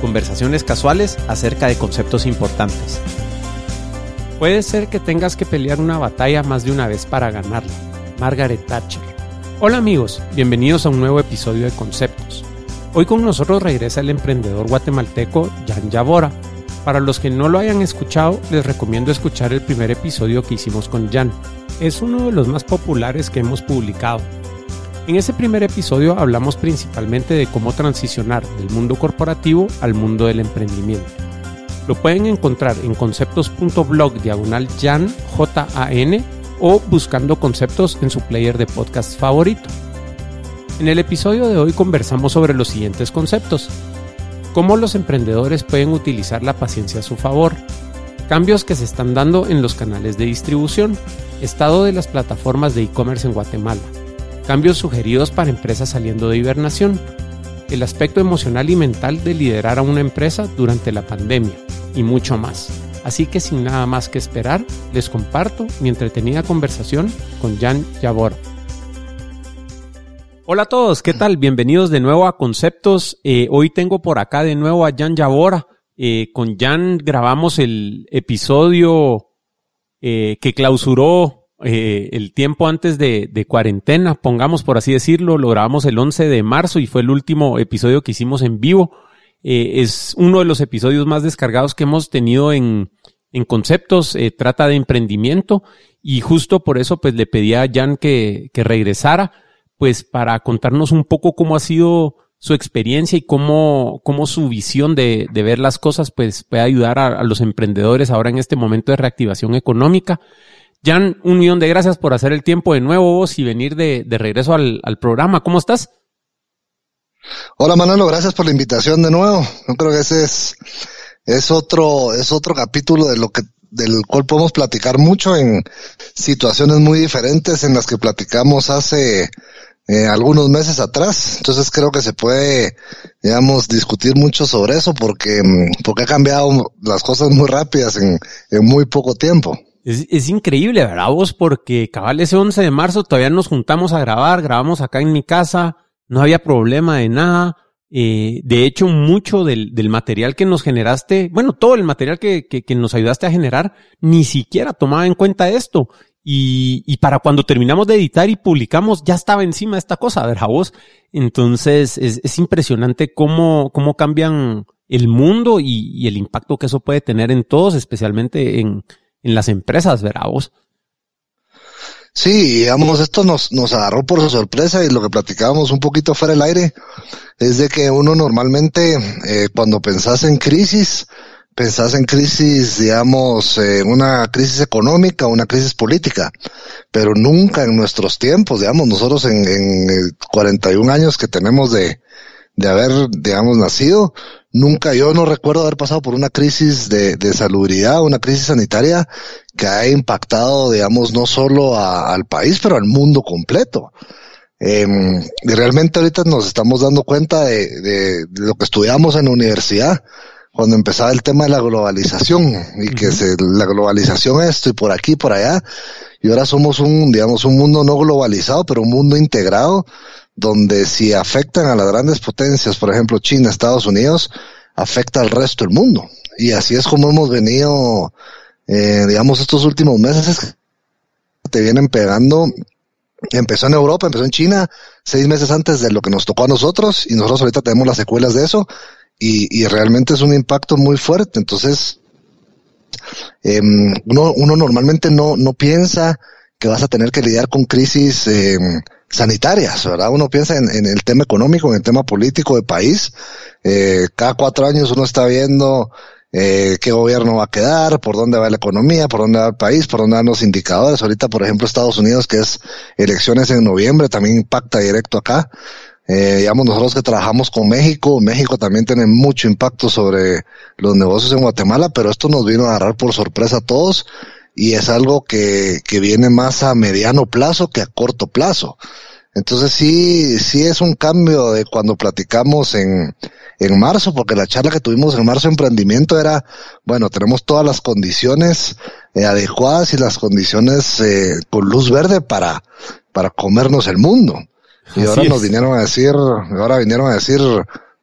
conversaciones casuales acerca de conceptos importantes. Puede ser que tengas que pelear una batalla más de una vez para ganarla. Margaret Thatcher. Hola amigos, bienvenidos a un nuevo episodio de Conceptos. Hoy con nosotros regresa el emprendedor guatemalteco Jan Yabora. Para los que no lo hayan escuchado, les recomiendo escuchar el primer episodio que hicimos con Jan. Es uno de los más populares que hemos publicado. En ese primer episodio hablamos principalmente de cómo transicionar del mundo corporativo al mundo del emprendimiento. Lo pueden encontrar en conceptos.blog diagonal Jan, J-A-N, o buscando conceptos en su player de podcast favorito. En el episodio de hoy conversamos sobre los siguientes conceptos. Cómo los emprendedores pueden utilizar la paciencia a su favor. Cambios que se están dando en los canales de distribución. Estado de las plataformas de e-commerce en Guatemala. Cambios sugeridos para empresas saliendo de hibernación. El aspecto emocional y mental de liderar a una empresa durante la pandemia. Y mucho más. Así que sin nada más que esperar, les comparto mi entretenida conversación con Jan Yabor. Hola a todos, ¿qué tal? Bienvenidos de nuevo a Conceptos. Eh, hoy tengo por acá de nuevo a Jan Yabora. Eh, con Jan grabamos el episodio eh, que clausuró eh, el tiempo antes de, de, cuarentena, pongamos por así decirlo. Lo grabamos el 11 de marzo y fue el último episodio que hicimos en vivo. Eh, es uno de los episodios más descargados que hemos tenido en, en Conceptos. Eh, trata de emprendimiento y justo por eso pues le pedí a Jan que, que regresara pues para contarnos un poco cómo ha sido su experiencia y cómo, cómo su visión de, ver las cosas pues puede ayudar a, los emprendedores ahora en este momento de reactivación económica. Jan, un millón de gracias por hacer el tiempo de nuevo y venir de, de regreso al, al, programa. ¿Cómo estás? Hola Manolo, gracias por la invitación de nuevo. Yo creo que ese es, es otro, es otro capítulo de lo que del cual podemos platicar mucho en situaciones muy diferentes en las que platicamos hace eh, algunos meses atrás. Entonces creo que se puede, digamos, discutir mucho sobre eso porque, mm, porque ha cambiado las cosas muy rápidas en, en muy poco tiempo. Es, es, increíble, ¿verdad vos? Porque cabal ese 11 de marzo todavía nos juntamos a grabar, grabamos acá en mi casa, no había problema de nada. Eh, de hecho, mucho del, del, material que nos generaste, bueno, todo el material que, que, que, nos ayudaste a generar, ni siquiera tomaba en cuenta esto. Y, y, para cuando terminamos de editar y publicamos, ya estaba encima esta cosa, ¿verdad vos? Entonces, es, es impresionante cómo, cómo cambian el mundo y, y, el impacto que eso puede tener en todos, especialmente en, en las empresas, ¿verdad vos? Sí, digamos, esto nos, nos agarró por sorpresa y lo que platicábamos un poquito fuera del aire es de que uno normalmente, eh, cuando pensás en crisis, pensás en crisis, digamos, eh, una crisis económica, una crisis política, pero nunca en nuestros tiempos, digamos, nosotros en, en 41 años que tenemos de, de haber, digamos, nacido, nunca, yo no recuerdo haber pasado por una crisis de, de salubridad, una crisis sanitaria que ha impactado, digamos, no solo a, al país, pero al mundo completo. Eh, y realmente ahorita nos estamos dando cuenta de, de, de, lo que estudiamos en la universidad cuando empezaba el tema de la globalización y que uh -huh. se, la globalización esto y por aquí, por allá. Y ahora somos un, digamos, un mundo no globalizado, pero un mundo integrado donde si afectan a las grandes potencias, por ejemplo China, Estados Unidos, afecta al resto del mundo. Y así es como hemos venido, eh, digamos, estos últimos meses te vienen pegando. Empezó en Europa, empezó en China, seis meses antes de lo que nos tocó a nosotros, y nosotros ahorita tenemos las secuelas de eso, y, y realmente es un impacto muy fuerte. Entonces, eh, uno, uno normalmente no, no piensa que vas a tener que lidiar con crisis eh, sanitarias, ¿verdad? Uno piensa en, en, el tema económico, en el tema político de país. Eh, cada cuatro años uno está viendo eh, qué gobierno va a quedar, por dónde va la economía, por dónde va el país, por dónde van los indicadores. Ahorita, por ejemplo, Estados Unidos, que es elecciones en noviembre, también impacta directo acá. Eh, digamos, nosotros que trabajamos con México, México también tiene mucho impacto sobre los negocios en Guatemala, pero esto nos vino a agarrar por sorpresa a todos y es algo que, que viene más a mediano plazo que a corto plazo. Entonces sí, sí es un cambio de cuando platicamos en, en marzo, porque la charla que tuvimos en marzo de emprendimiento era, bueno, tenemos todas las condiciones eh, adecuadas y las condiciones eh, con luz verde para, para comernos el mundo. Y ahora nos vinieron a decir, ahora vinieron a decir,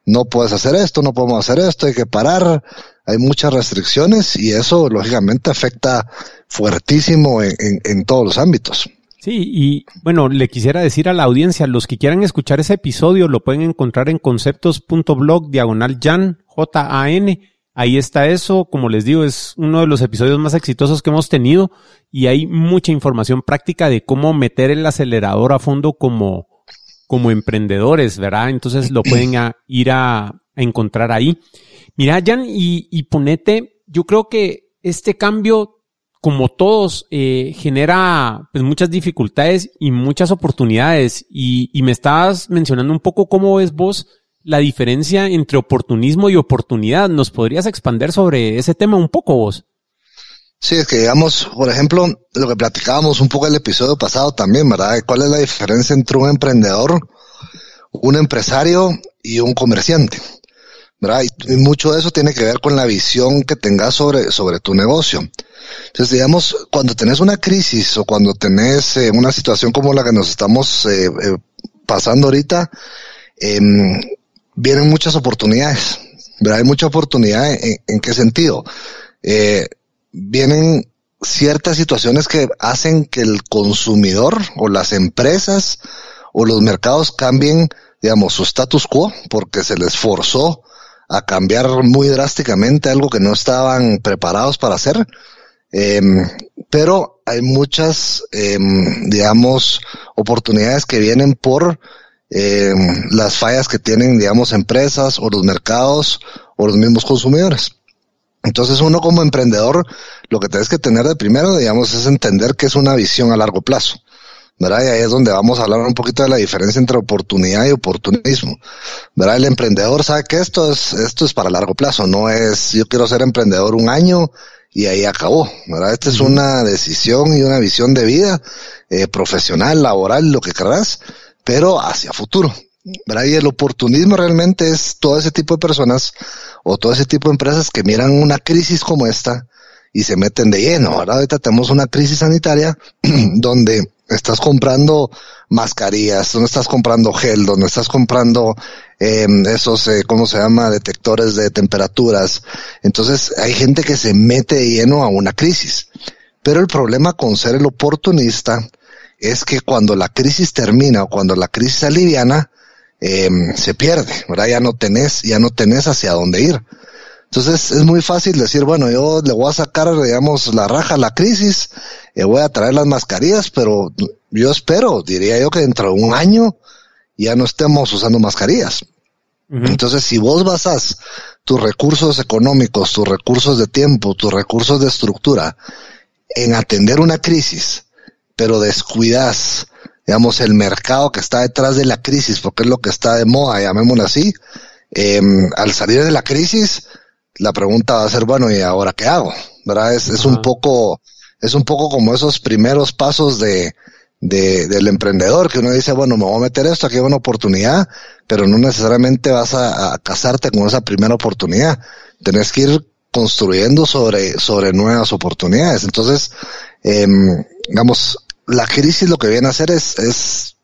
no puedes hacer esto, no podemos hacer esto, hay que parar, hay muchas restricciones y eso lógicamente afecta fuertísimo en, todos los ámbitos. Sí, y bueno, le quisiera decir a la audiencia, los que quieran escuchar ese episodio lo pueden encontrar en conceptos.blog diagonal Jan, J-A-N. Ahí está eso, como les digo, es uno de los episodios más exitosos que hemos tenido y hay mucha información práctica de cómo meter el acelerador a fondo como, como emprendedores, ¿verdad? Entonces lo pueden ir a, encontrar ahí. Mira, Jan, y, y ponete, yo creo que este cambio como todos, eh, genera pues, muchas dificultades y muchas oportunidades. Y, y, me estabas mencionando un poco cómo ves vos la diferencia entre oportunismo y oportunidad. ¿Nos podrías expander sobre ese tema un poco vos? Sí, es que digamos, por ejemplo, lo que platicábamos un poco el episodio pasado también, ¿verdad? ¿Cuál es la diferencia entre un emprendedor, un empresario y un comerciante? Y, mucho de eso tiene que ver con la visión que tengas sobre, sobre tu negocio. Entonces, digamos, cuando tenés una crisis o cuando tenés eh, una situación como la que nos estamos eh, eh, pasando ahorita, em, vienen muchas oportunidades. ¿verdad? Hay mucha oportunidad en qué sentido. vienen ciertas situaciones que hacen que el consumidor o las empresas o los mercados cambien, digamos, su status quo porque se les forzó a cambiar muy drásticamente algo que no estaban preparados para hacer. Em, pero hay muchas, em, digamos, oportunidades que vienen por em, las fallas que tienen, digamos, empresas o los mercados o los mismos consumidores. Entonces uno como emprendedor, lo que tienes que tener de primero, digamos, es entender que es una visión a largo plazo. ¿Verdad? Y ahí es donde vamos a hablar un poquito de la diferencia entre oportunidad y oportunismo, ¿verdad? El emprendedor sabe que esto es, esto es para largo plazo, no es yo quiero ser emprendedor un año y ahí acabó, ¿verdad? Esta es una decisión y una visión de vida, eh, profesional, laboral, lo que querrás, pero hacia futuro, ¿verdad? Y el oportunismo realmente es todo ese tipo de personas o todo ese tipo de empresas que miran una crisis como esta y se meten de lleno, ¿verdad? Ahorita tenemos una crisis sanitaria donde estás comprando mascarillas, donde estás comprando gel, donde estás comprando eh, esos, eh, ¿cómo se llama?, detectores de temperaturas. Entonces hay gente que se mete lleno a una crisis. Pero el problema con ser el oportunista es que cuando la crisis termina o cuando la crisis aliviana, eh, se pierde, ¿verdad? Ya no tenés, ya no tenés hacia dónde ir. Entonces es muy fácil decir, bueno, yo le voy a sacar, digamos, la raja a la crisis, y voy a traer las mascarillas, pero yo espero, diría yo que dentro de un año ya no estemos usando mascarillas. Entonces, si vos basas tus recursos económicos, tus recursos de tiempo, tus recursos de estructura en atender una crisis, pero descuidas, digamos, el mercado que está detrás de la crisis, porque es lo que está de moda, llamémoslo así, eh, al salir de la crisis, la pregunta va a ser, bueno, ¿y ahora qué hago? ¿Verdad? Es, es un poco, es un poco como esos primeros pasos de, de, del emprendedor, que uno dice, bueno, me voy a meter esto, aquí hay una oportunidad, pero no necesariamente vas a, casarte con esa primera oportunidad. Tenés que ir construyendo sobre, sobre nuevas oportunidades. Entonces, eh, digamos, la crisis lo que viene a hacer es, es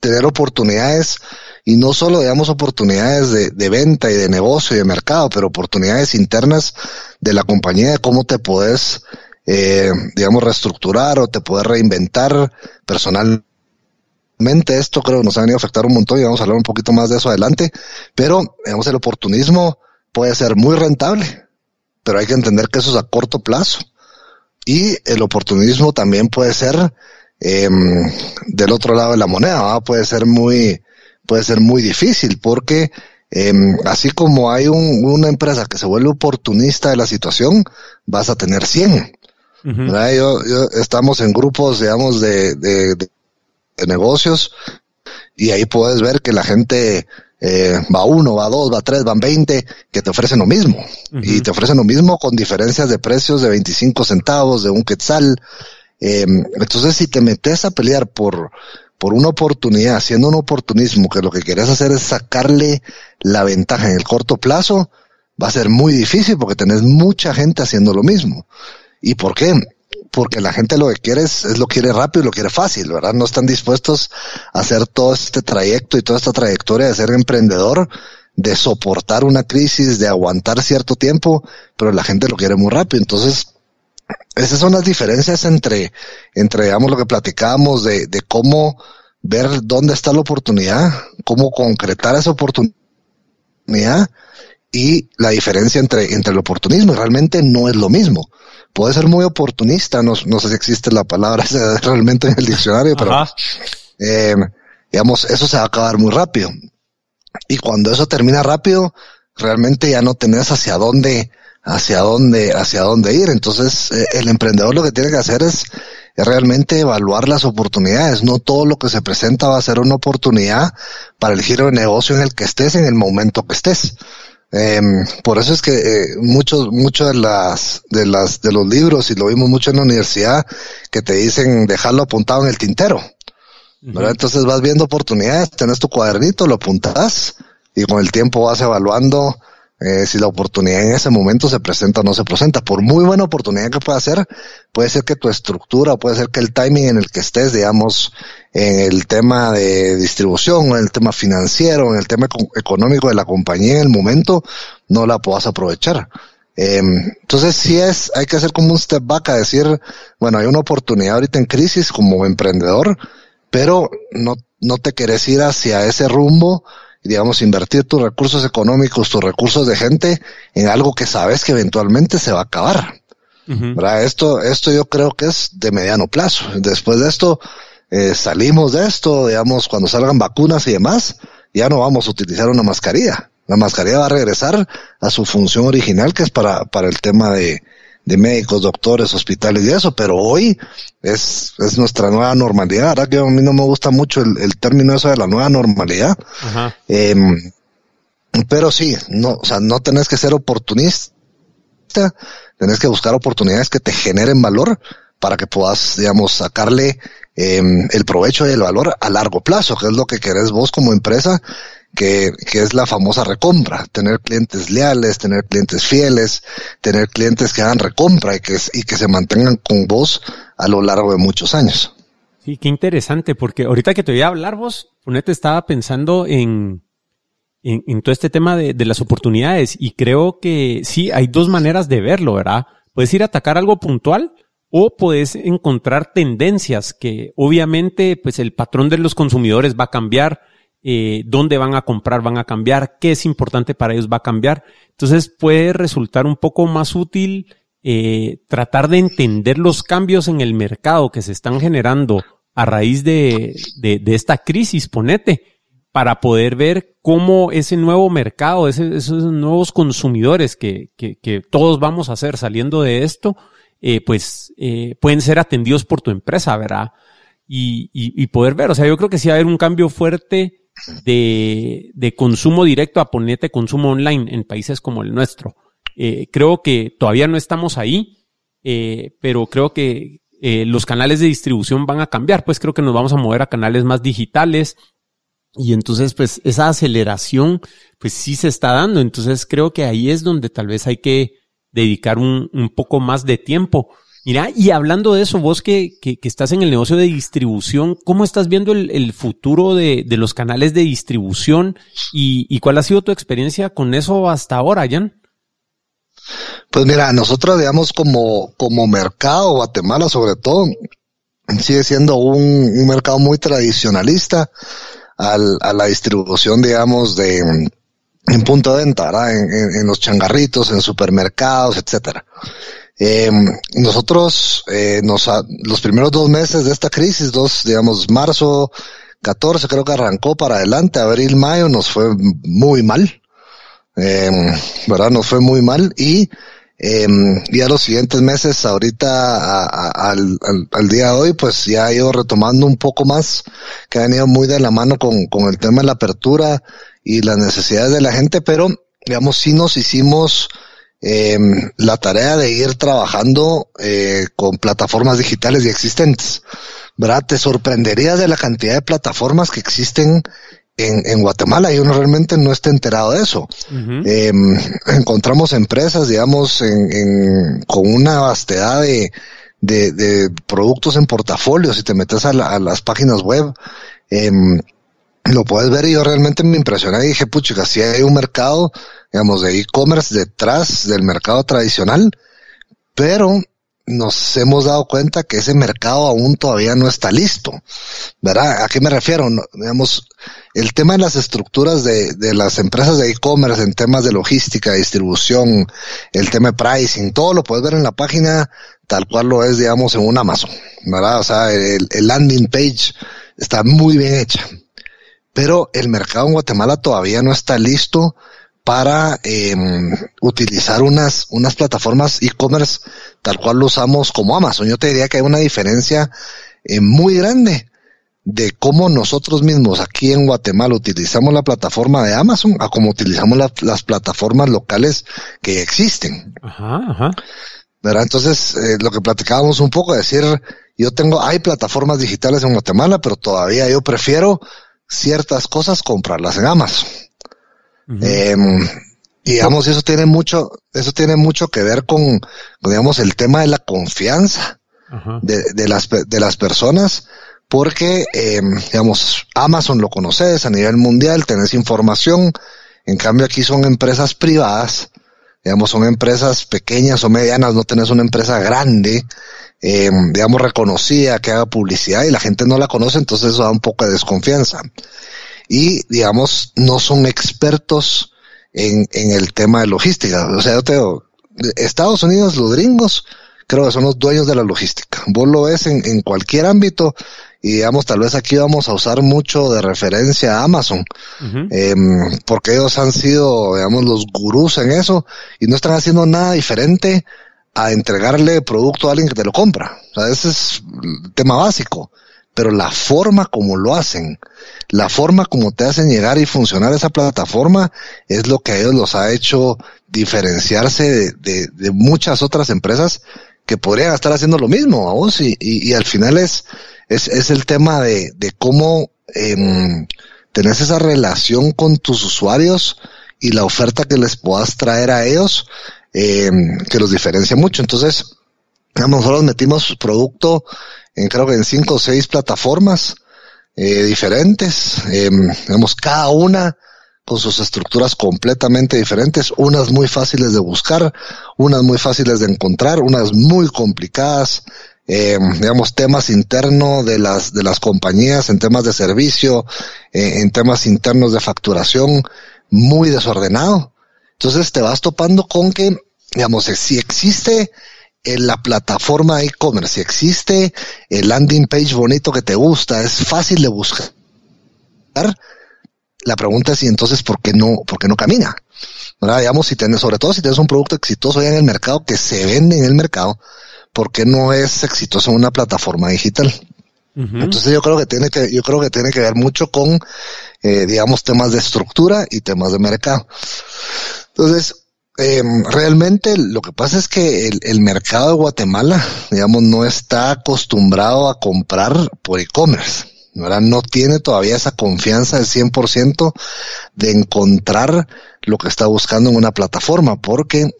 tener oportunidades y no solo, digamos, oportunidades de, de, venta y de negocio y de mercado, pero oportunidades internas de la compañía de cómo te puedes, eh, digamos, reestructurar o te puedes reinventar personalmente. Esto creo que nos ha venido a afectar un montón y vamos a hablar un poquito más de eso adelante, pero, digamos, el oportunismo puede ser muy rentable, pero hay que entender que eso es a corto plazo. Y el oportunismo también puede ser eh, del otro lado de la moneda, puede ser muy, puede ser muy difícil porque eh, así como hay un, una empresa que se vuelve oportunista de la situación, vas a tener 100. Yo, yo, estamos en grupos, digamos, de, de, de, negocios y ahí puedes ver que la gente eh, va uno, va dos, va tres, van veinte, que te ofrecen lo mismo. Y te ofrecen lo mismo con diferencias de precios de 25 centavos, de un quetzal. Eh, entonces, si te metes a pelear por, por una oportunidad, haciendo un oportunismo, que lo que quieres hacer es sacarle la ventaja en el corto plazo, va a ser muy difícil porque tenés mucha gente haciendo lo mismo. ¿Y por qué? porque la gente lo que quiere es, lo quiere rápido lo quiere fácil, ¿verdad? No están dispuestos a hacer todo este trayecto y toda esta trayectoria de ser emprendedor, de soportar una crisis, de aguantar cierto tiempo, pero la gente lo quiere muy rápido. Entonces, esas son las diferencias entre, entre, digamos, lo que platicábamos de, de cómo ver dónde está la oportunidad, cómo concretar esa oportunidad y la diferencia entre, entre el oportunismo. Realmente no es lo mismo puede ser muy oportunista, no, no sé si existe la palabra realmente en el diccionario, pero eh, digamos, eso se va a acabar muy rápido. Y cuando eso termina rápido, realmente ya no tenés hacia dónde, hacia dónde, hacia dónde ir. Entonces, eh, el emprendedor lo que tiene que hacer es, es realmente evaluar las oportunidades. No todo lo que se presenta va a ser una oportunidad para el giro de negocio en el que estés en el momento que estés. Eh, por eso es que eh, muchos, muchos de las, de las, de los libros, y lo vimos mucho en la universidad, que te dicen dejarlo apuntado en el tintero. Entonces vas viendo oportunidades, tenés tu cuadernito, lo apuntas y con el tiempo vas evaluando eh, si la oportunidad en ese momento se presenta o no se presenta. Por muy buena oportunidad que pueda ser, puede ser que tu estructura, puede ser que el timing en el que estés, digamos, en el tema de distribución, en el tema financiero, en el tema económico de la compañía en el momento, no la puedas aprovechar. Eh, entonces sí es, hay que hacer como un step back a decir, bueno, hay una oportunidad ahorita en crisis como emprendedor, pero no, no te querés ir hacia ese rumbo digamos, invertir tus recursos económicos, tus recursos de gente en algo que sabes que eventualmente se va a acabar. Esto, esto yo creo que es de mediano plazo. Después de esto, eh, salimos de esto, digamos, cuando salgan vacunas y demás, ya no vamos a utilizar una mascarilla. La mascarilla va a regresar a su función original, que es para, para el tema de, de médicos, doctores, hospitales y eso, pero hoy es, es nuestra nueva normalidad. Que a mí no me gusta mucho el, el término eso de la nueva normalidad. Eh, pero sí, no, o sea, no tenés que ser oportunista, tenés que buscar oportunidades que te generen valor para que puedas, digamos, sacarle eh, el provecho y el valor a largo plazo, que es lo que querés vos como empresa que, que es la famosa recompra, tener clientes leales, tener clientes fieles, tener clientes que hagan recompra y que, y que se mantengan con vos a lo largo de muchos años. Sí, qué interesante, porque ahorita que te voy a hablar vos, ponete, estaba pensando en, en, en, todo este tema de, de las oportunidades y creo que sí, hay dos maneras de verlo, ¿verdad? Puedes ir a atacar algo puntual o puedes encontrar tendencias que obviamente pues el patrón de los consumidores va a cambiar, eh, dónde van a comprar, van a cambiar, qué es importante para ellos va a cambiar. Entonces puede resultar un poco más útil eh, tratar de entender los cambios en el mercado que se están generando a raíz de, de, de esta crisis, ponete, para poder ver cómo ese nuevo mercado, esos nuevos consumidores que, que, que, todos vamos a hacer saliendo de esto, eh, pues eh, pueden ser atendidos por tu empresa, ¿verdad? Y, y, y, poder ver, o sea, yo creo que sí va a haber un cambio fuerte de, de consumo directo a ponerte consumo online en países como el nuestro. Eh, creo que todavía no estamos ahí, eh, pero creo que eh, los canales de distribución van a cambiar, pues creo que nos vamos a mover a canales más digitales y entonces pues esa aceleración pues sí se está dando, entonces creo que ahí es donde tal vez hay que dedicar un, un poco más de tiempo Mira, y hablando de eso, vos que, que, estás en el negocio de distribución, ¿cómo estás viendo el, el futuro de, de, los canales de distribución y, y, cuál ha sido tu experiencia con eso hasta ahora, Jan? Pues mira, nosotros, digamos, como, como mercado, Guatemala sobre todo, sigue siendo un, un mercado muy tradicionalista al, a la distribución, digamos, de en punto de venta, en, en, en, los changarritos, en supermercados, etcétera. Eh, nosotros, eh, nos, los primeros dos meses de esta crisis, dos, digamos, marzo 14 creo que arrancó para adelante, abril, mayo nos fue muy mal, eh, ¿verdad? Nos fue muy mal y Eh, ya los siguientes meses, ahorita al, al, día de hoy, pues ya ha ido retomando un poco más, que ha venido muy de la mano con, con el tema de la apertura y las necesidades de la gente, pero digamos, sí nos hicimos eh, la tarea de ir trabajando eh, con plataformas digitales y existentes. ¿Verdad? Te sorprenderías de la cantidad de plataformas que existen en, en Guatemala y uno realmente no está enterado de eso. eh, encontramos empresas, digamos, en, en, con una vastedad de, de, de, productos en portafolio. Si te metes a, la, a las páginas web, eh, lo puedes ver y yo realmente me impresioné y dije, pucha, si hay un mercado, digamos, de e-commerce detrás del mercado tradicional, pero nos hemos dado cuenta que ese mercado aún todavía no está listo. ¿Verdad? ¿A qué me refiero? digamos, el tema de las estructuras de, de las empresas de e-commerce en temas de logística, distribución, el tema de pricing, todo lo puedes ver en la página tal cual lo es, digamos, en un Amazon. ¿Verdad? O sea, el, el landing page está muy bien hecha pero el mercado en Guatemala todavía no está listo para eh, utilizar unas, unas plataformas e-commerce tal cual lo usamos como Amazon. Yo te diría que hay una diferencia eh, muy grande de cómo nosotros mismos aquí en Guatemala utilizamos la plataforma de Amazon a cómo utilizamos la, las plataformas locales que existen. Ajá, ajá. ¿Verdad? Entonces, eh, lo que platicábamos un poco, decir, yo tengo, hay plataformas digitales en Guatemala, pero todavía yo prefiero ciertas cosas, comprarlas en Amazon. Uh -huh. eh, y digamos, eso tiene mucho, eso tiene mucho que ver con, con digamos, el tema de la confianza uh -huh. de, de, las, de las personas, porque, eh, digamos, Amazon lo conoces a nivel mundial, tenés información, en cambio aquí son empresas privadas, digamos, son empresas pequeñas o medianas, no tenés una empresa grande, eh, digamos, reconocida, que haga publicidad y la gente no la conoce, entonces eso da un poco de desconfianza. Y, digamos, no son expertos en, en el tema de logística. O sea, yo te digo, Estados Unidos, los gringos, creo que son los dueños de la logística. Vos lo ves en, en cualquier ámbito y digamos, tal vez aquí vamos a usar mucho de referencia a Amazon, uh -huh. eh, porque ellos han sido, digamos, los gurús en eso y no están haciendo nada diferente a entregarle producto a alguien que te lo compra. O sea, ese es el tema básico. Pero la forma como lo hacen, la forma como te hacen llegar y funcionar esa plataforma es lo que a ellos los ha hecho diferenciarse de, de, de muchas otras empresas que podrían estar haciendo lo mismo, vos, y, y, y, al final es, es, es el tema de, de cómo eh, tenés esa relación con tus usuarios y la oferta que les puedas traer a ellos eh, que los diferencia mucho. Entonces, nosotros metimos producto en creo que en cinco o seis plataformas eh, diferentes, eh, digamos, cada una con sus estructuras completamente diferentes, unas muy fáciles de buscar, unas muy fáciles de encontrar, unas muy complicadas, eh, digamos, temas internos de las, de las compañías, en temas de servicio, eh, en temas internos de facturación, muy desordenado. Entonces te vas topando con que, digamos, si existe en la plataforma e-commerce, si existe el landing page bonito que te gusta, es fácil de buscar. La pregunta es, ¿y entonces por qué no, por qué no camina? ¿Verdad? Digamos, si tienes, sobre todo si tienes un producto exitoso ya en el mercado, que se vende en el mercado, ¿por qué no es exitoso en una plataforma digital? Uh -huh. Entonces yo creo que tiene que, yo creo que tiene que ver mucho con, eh, digamos, temas de estructura y temas de mercado. Entonces, eh, realmente lo que pasa es que el, mercado de Guatemala, digamos, no está acostumbrado a comprar por e-commerce. No tiene todavía esa confianza del 100% de encontrar lo que está buscando en una plataforma, porque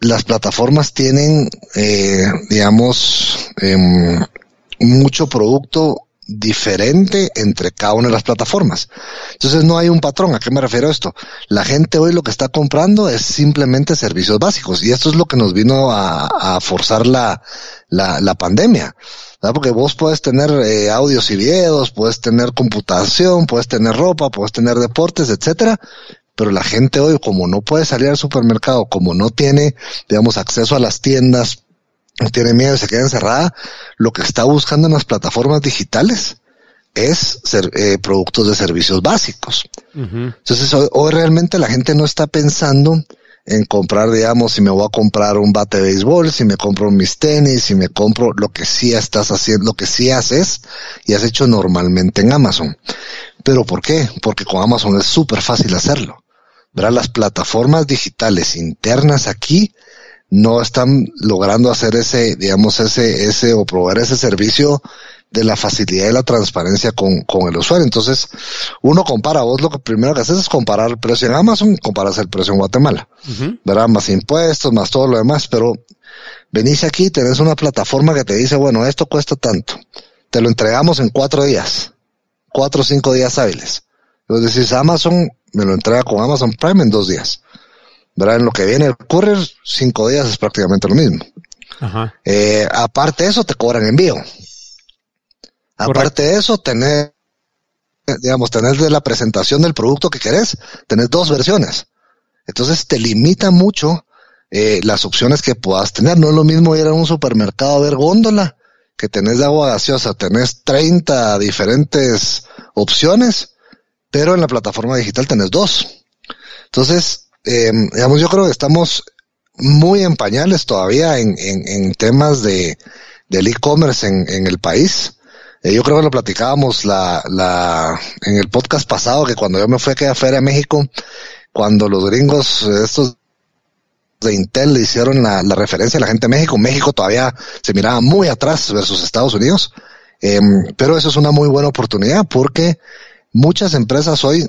las plataformas tienen, eh, digamos, eh, mucho producto diferente entre cada una de las plataformas. Entonces no hay un patrón. ¿A qué me refiero esto? La gente hoy lo que está comprando es simplemente servicios básicos y esto es lo que nos vino a, a forzar la, la, la pandemia. ¿verdad? Porque vos puedes tener eh, audios y videos, puedes tener computación, puedes tener ropa, puedes tener deportes, etcétera, pero la gente hoy, como no puede salir al supermercado, como no tiene, digamos, acceso a las tiendas, tiene miedo y se queda encerrada, lo que está buscando en las plataformas digitales es ser, eh, productos de servicios básicos. Uh -huh. Entonces hoy, hoy, realmente la gente no está pensando en comprar, digamos, si me voy a comprar un bate de béisbol, si me compro mis tenis, si me compro lo que sí estás haciendo, lo que sí haces y has hecho normalmente en Amazon. ¿Pero por qué? Porque con Amazon es súper fácil hacerlo. ¿Verdad? Las plataformas digitales internas aquí no están logrando hacer ese, digamos, ese, ese o proveer ese servicio de la facilidad y la transparencia con, con el usuario. Entonces, uno compara, vos lo que primero que haces es comparar el precio en Amazon, comparas el precio en Guatemala, ¿verdad? Más impuestos, más todo lo demás, pero venís aquí, tenés una plataforma que te dice, bueno, esto cuesta tanto, te lo entregamos en cuatro días, cuatro o cinco días hábiles. Entonces decís, Amazon me lo entrega con Amazon Prime en dos días. ¿Verdad? En lo que viene el courier, cinco días es prácticamente lo mismo. Ajá. Eh, aparte de eso, te cobran envío. Aparte de eso, tener, digamos, tener de la presentación del producto que querés, tenés dos versiones. Entonces te limita mucho eh, las opciones que puedas tener. No es lo mismo ir a un supermercado a ver góndola, que tenés de agua gaseosa, tenés 30 diferentes opciones, pero en la plataforma digital tenés dos. Entonces, eh, digamos, yo creo que estamos muy en pañales todavía en, en, temas de, del e-commerce en, en el país. Eh, yo creo que lo platicábamos la, la, en el podcast pasado, que cuando yo me fui a aquella feria a México, cuando los gringos, estos de Intel le hicieron la, referencia a la gente de México, México todavía se miraba muy atrás versus Estados Unidos, eh, pero eso es una muy buena oportunidad porque muchas empresas hoy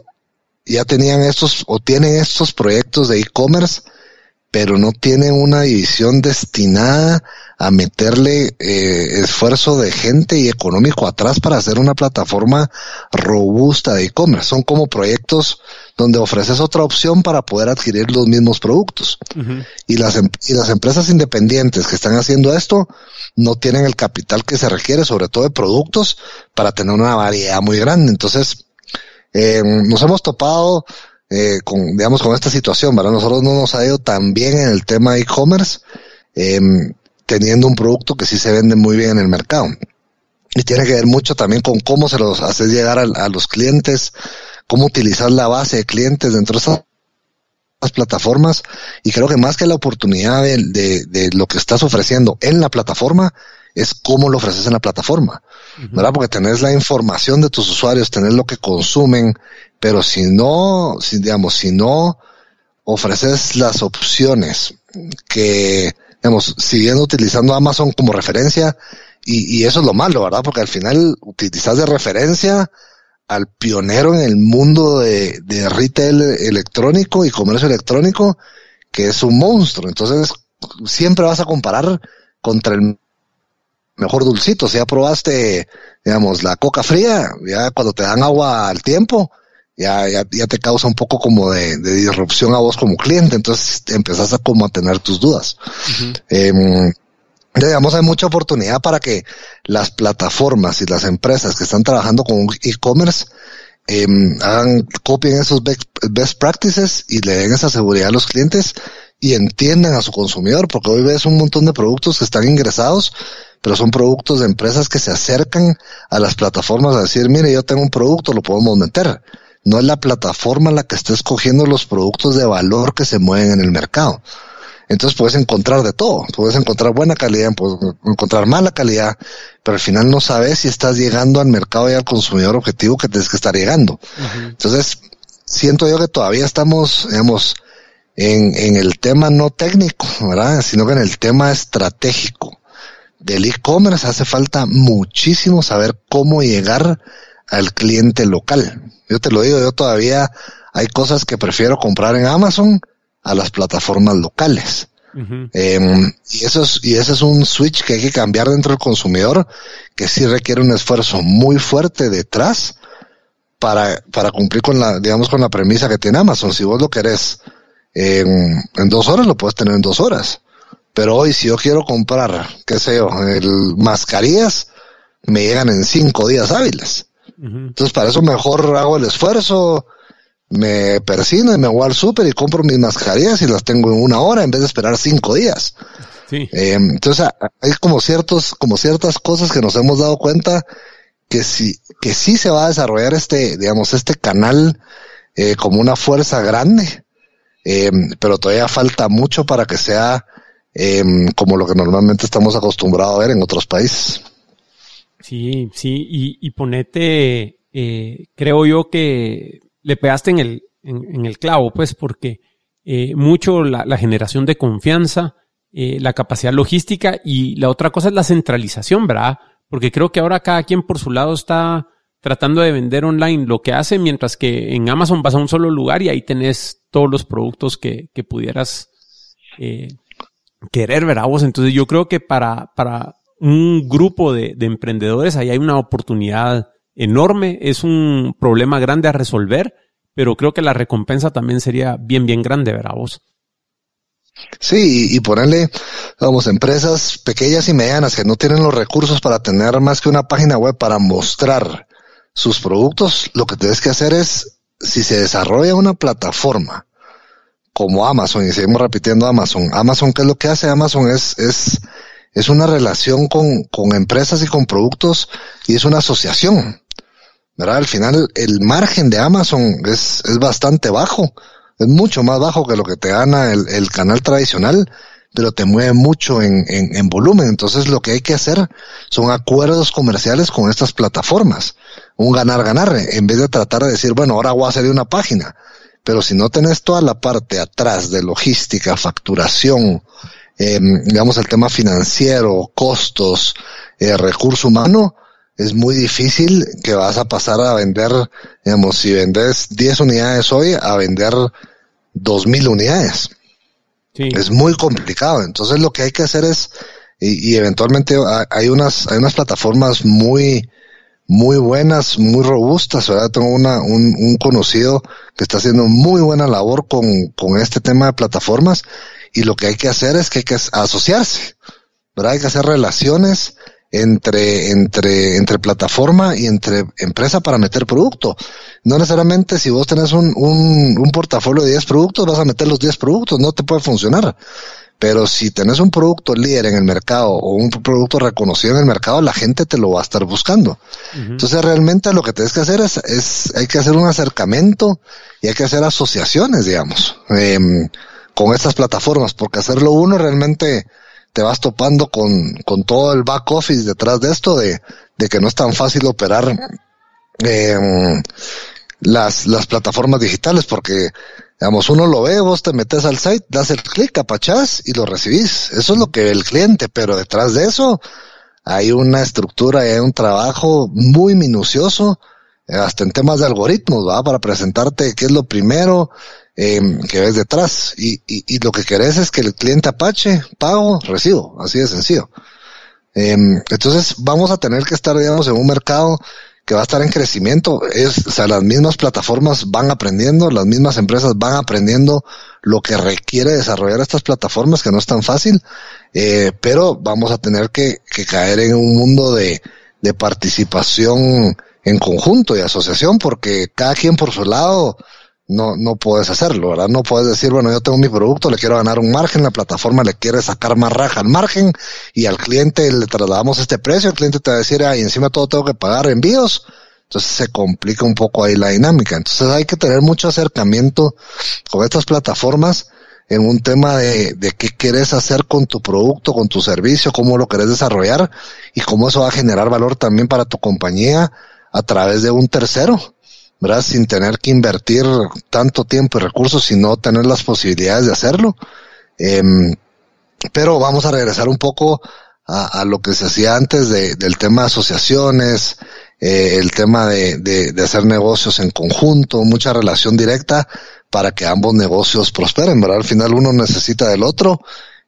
ya tenían estos o tienen estos proyectos de e-commerce pero no tiene una división destinada a meterle eh, esfuerzo de gente y económico atrás para hacer una plataforma robusta de e-commerce. Son como proyectos donde ofreces otra opción para poder adquirir los mismos productos. y, las, em, y las empresas independientes que están haciendo esto no tienen el capital que se requiere, sobre todo de productos, para tener una variedad muy grande. Entonces, eh, nos hemos topado eh, con, digamos, con esta situación, ¿verdad? Nosotros no nos ha ido tan bien en el tema e-commerce, em, teniendo un producto que sí se vende muy bien en el mercado. Y tiene que ver mucho también con cómo se los haces llegar a, los clientes, cómo utilizar la base de clientes dentro de estas plataformas. Y creo que más que la oportunidad de lo que estás ofreciendo en la plataforma, es cómo lo ofreces en la plataforma, ¿verdad? Porque tenés la información de tus usuarios, tenés lo que consumen, pero si no, si, digamos, si no ofreces las opciones que, digamos, siguiendo utilizando Amazon como referencia, y, y eso es lo malo, ¿verdad? Porque al final utilizas de referencia al pionero en el mundo de, de retail electrónico y comercio electrónico, que es un monstruo. Entonces, siempre vas a comparar contra el mejor dulcito. Si ya probaste, digamos, la coca fría, ya cuando te dan agua al tiempo, ya, ya, ya te causa un poco como de, de, disrupción a vos como cliente, entonces empezás a como a tener tus dudas. eh, digamos, hay mucha oportunidad para que las plataformas y las empresas que están trabajando con e-commerce eh, hagan, copien esos best practices y le den esa seguridad a los clientes y entiendan a su consumidor, porque hoy ves un montón de productos que están ingresados, pero son productos de empresas que se acercan a las plataformas a decir, mire, yo tengo un producto, lo podemos meter no es la plataforma la que está escogiendo los productos de valor que se mueven en el mercado. Entonces puedes encontrar de todo, puedes encontrar buena calidad, puedes encontrar mala calidad, pero al final no sabes si estás llegando al mercado y al consumidor objetivo que tienes que estar llegando. Entonces, siento yo que todavía estamos, digamos, en, en el tema no técnico, ¿verdad? Sino que en el tema estratégico del e-commerce hace falta muchísimo saber cómo llegar al cliente local. Yo te lo digo, yo todavía hay cosas que prefiero comprar en Amazon a las plataformas locales. eh, y eso es, y ese es un switch que hay que cambiar dentro del consumidor, que sí requiere un esfuerzo muy fuerte detrás para, para cumplir con la, digamos, con la premisa que tiene Amazon. Si vos lo querés en, en dos horas, lo puedes tener en dos horas. Pero hoy, si yo quiero comprar, qué sé yo, el mascarillas, me llegan en cinco días hábiles. Entonces, para eso mejor hago el esfuerzo, me persino y me voy al súper y compro mis mascarillas y las tengo en una hora en vez de esperar cinco días. Sí. Eh, entonces, hay como ciertos, como ciertas cosas que nos hemos dado cuenta que sí, que sí se va a desarrollar este, digamos, este canal eh, como una fuerza grande. em, pero todavía falta mucho para que sea em, como lo que normalmente estamos acostumbrados a ver en otros países. Sí, sí, y, ponete, eh, creo yo que le pegaste en el, en, el clavo, pues, porque eh, mucho la, generación de confianza, eh, la capacidad logística y la otra cosa es la centralización, ¿verdad? Porque creo que ahora cada quien por su lado está tratando de vender online lo que hace, mientras que en Amazon vas a un solo lugar y ahí tenés todos los productos que, que pudieras querer, ¿verdad? Vos? Entonces yo creo que para, para un grupo de, de emprendedores ahí hay una oportunidad enorme, es un problema grande a resolver, pero creo que la recompensa también sería bien, bien grande, ¿verdad vos? Sí, y, ponerle, vamos, empresas pequeñas y medianas que no tienen los recursos para tener más que una página web para mostrar sus productos, lo que tienes que hacer es, si se desarrolla una plataforma como Amazon, y seguimos repitiendo Amazon, Amazon, ¿qué es lo que hace? Amazon es, es, es una relación con, con empresas y con productos y es una asociación. ¿verdad? Al final el margen de Amazon es, es bastante bajo, es mucho más bajo que lo que te gana el, el canal tradicional, pero te mueve mucho en, en, en, volumen. Entonces lo que hay que hacer son acuerdos comerciales con estas plataformas, un ganar-ganar, en vez de tratar de decir, bueno, ahora voy a hacer una página. Pero si no tenés toda la parte atrás de logística, facturación, eh, digamos el tema financiero, costos, eh, recurso humano, es muy difícil que vas a pasar a vender, digamos, si vendes 10 unidades hoy, a vender 2000 unidades. Es muy complicado. Entonces lo que hay que hacer es, y, eventualmente hay unas, hay unas plataformas muy, muy buenas, muy robustas. Ahora tengo una, un, un, conocido que está haciendo muy buena labor con, con este tema de plataformas y lo que hay que hacer es que hay que asociarse, ¿verdad? Hay que hacer relaciones entre, entre, entre plataforma y entre empresa para meter producto. No necesariamente si vos tenés un, un, un portafolio de 10 productos, vas a meter los 10 productos, no te puede funcionar. Pero si tenés un producto líder en el mercado o un producto reconocido en el mercado, la gente te lo va a estar buscando. Entonces realmente lo que tienes que hacer es, es, hay que hacer un acercamiento y hay que hacer asociaciones, digamos, eh, con estas plataformas, porque hacerlo uno realmente te vas topando con, con todo el back office detrás de esto, de, de que no es tan fácil operar eh, las, las plataformas digitales, porque, digamos, uno lo ve, vos te metes al site, das el clic, apachás y lo recibís. Eso es lo que ve el cliente, pero detrás de eso hay una estructura y hay un trabajo muy minucioso, eh, hasta en temas de algoritmos, ¿va? Para presentarte qué es lo primero, eh, que ves detrás. Y, y, lo que querés es que el cliente apache, pago, recibo, así de sencillo. Eh, entonces vamos a tener que estar, digamos, en un mercado que va a estar en crecimiento. Es, o sea, las mismas plataformas van aprendiendo, las mismas empresas van aprendiendo lo que requiere desarrollar estas plataformas, que no es tan fácil, eh, pero vamos a tener que, que caer en un mundo de, de participación en conjunto y asociación, porque cada quien por su lado no, no puedes hacerlo, ¿verdad? No puedes decir, bueno, yo tengo mi producto, le quiero ganar un margen, la plataforma le quiere sacar más raja al margen y al cliente le trasladamos este precio, el cliente te va a decir, ah, y encima todo tengo que pagar envíos. Entonces se complica un poco ahí la dinámica. Entonces hay que tener mucho acercamiento con estas plataformas en un tema de, de qué quieres hacer con tu producto, con tu servicio, cómo lo querés desarrollar y cómo eso va a generar valor también para tu compañía a través de un tercero Sin tener que invertir tanto tiempo y recursos, sino tener las posibilidades de hacerlo. Em, pero vamos a regresar un poco a, lo que se hacía antes de, del tema de asociaciones, eh, el tema de, de, hacer negocios en conjunto, mucha relación directa para que ambos negocios prosperen, ¿verdad? Al final uno necesita del otro,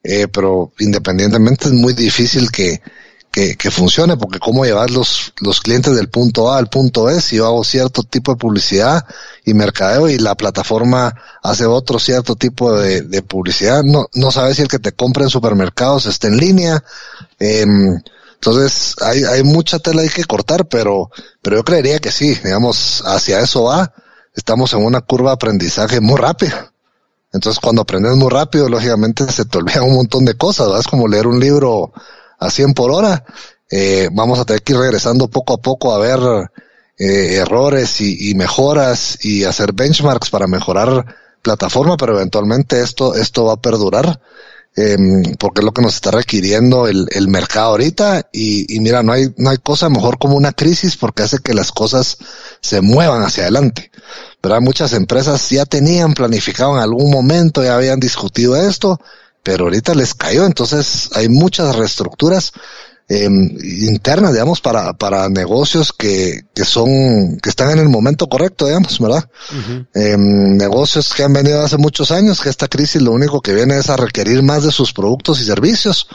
eh, pero independientemente es muy difícil que, que, que, funcione, porque cómo llevar los, los clientes del punto A al punto B si yo hago cierto tipo de publicidad y mercadeo y la plataforma hace otro cierto tipo de, de publicidad, no, no sabes si el que te compra en supermercados está en línea. Eh, entonces hay, hay mucha tela hay que cortar, pero, pero yo creería que sí, digamos, hacia eso va. Estamos en una curva de aprendizaje muy rápida. Entonces cuando aprendes muy rápido, lógicamente se te olvidan un montón de cosas, es como leer un libro a 100 por hora. Eh, vamos a tener que ir regresando poco a poco a ver eh, errores y, mejoras y hacer benchmarks para mejorar plataforma, pero eventualmente esto, esto va a perdurar. Em, porque es lo que nos está requiriendo el, mercado ahorita y, y, mira, no hay, no hay cosa mejor como una crisis porque hace que las cosas se muevan hacia adelante. ¿verdad? Muchas empresas ya tenían planificado en algún momento, ya habían discutido esto, pero ahorita les cayó, entonces hay muchas reestructuras eh, internas, digamos, para, para negocios que, que son, que están en el momento correcto, digamos, ¿verdad? eh, negocios que han venido hace muchos años, que esta crisis lo único que viene es a requerir más de sus productos y servicios,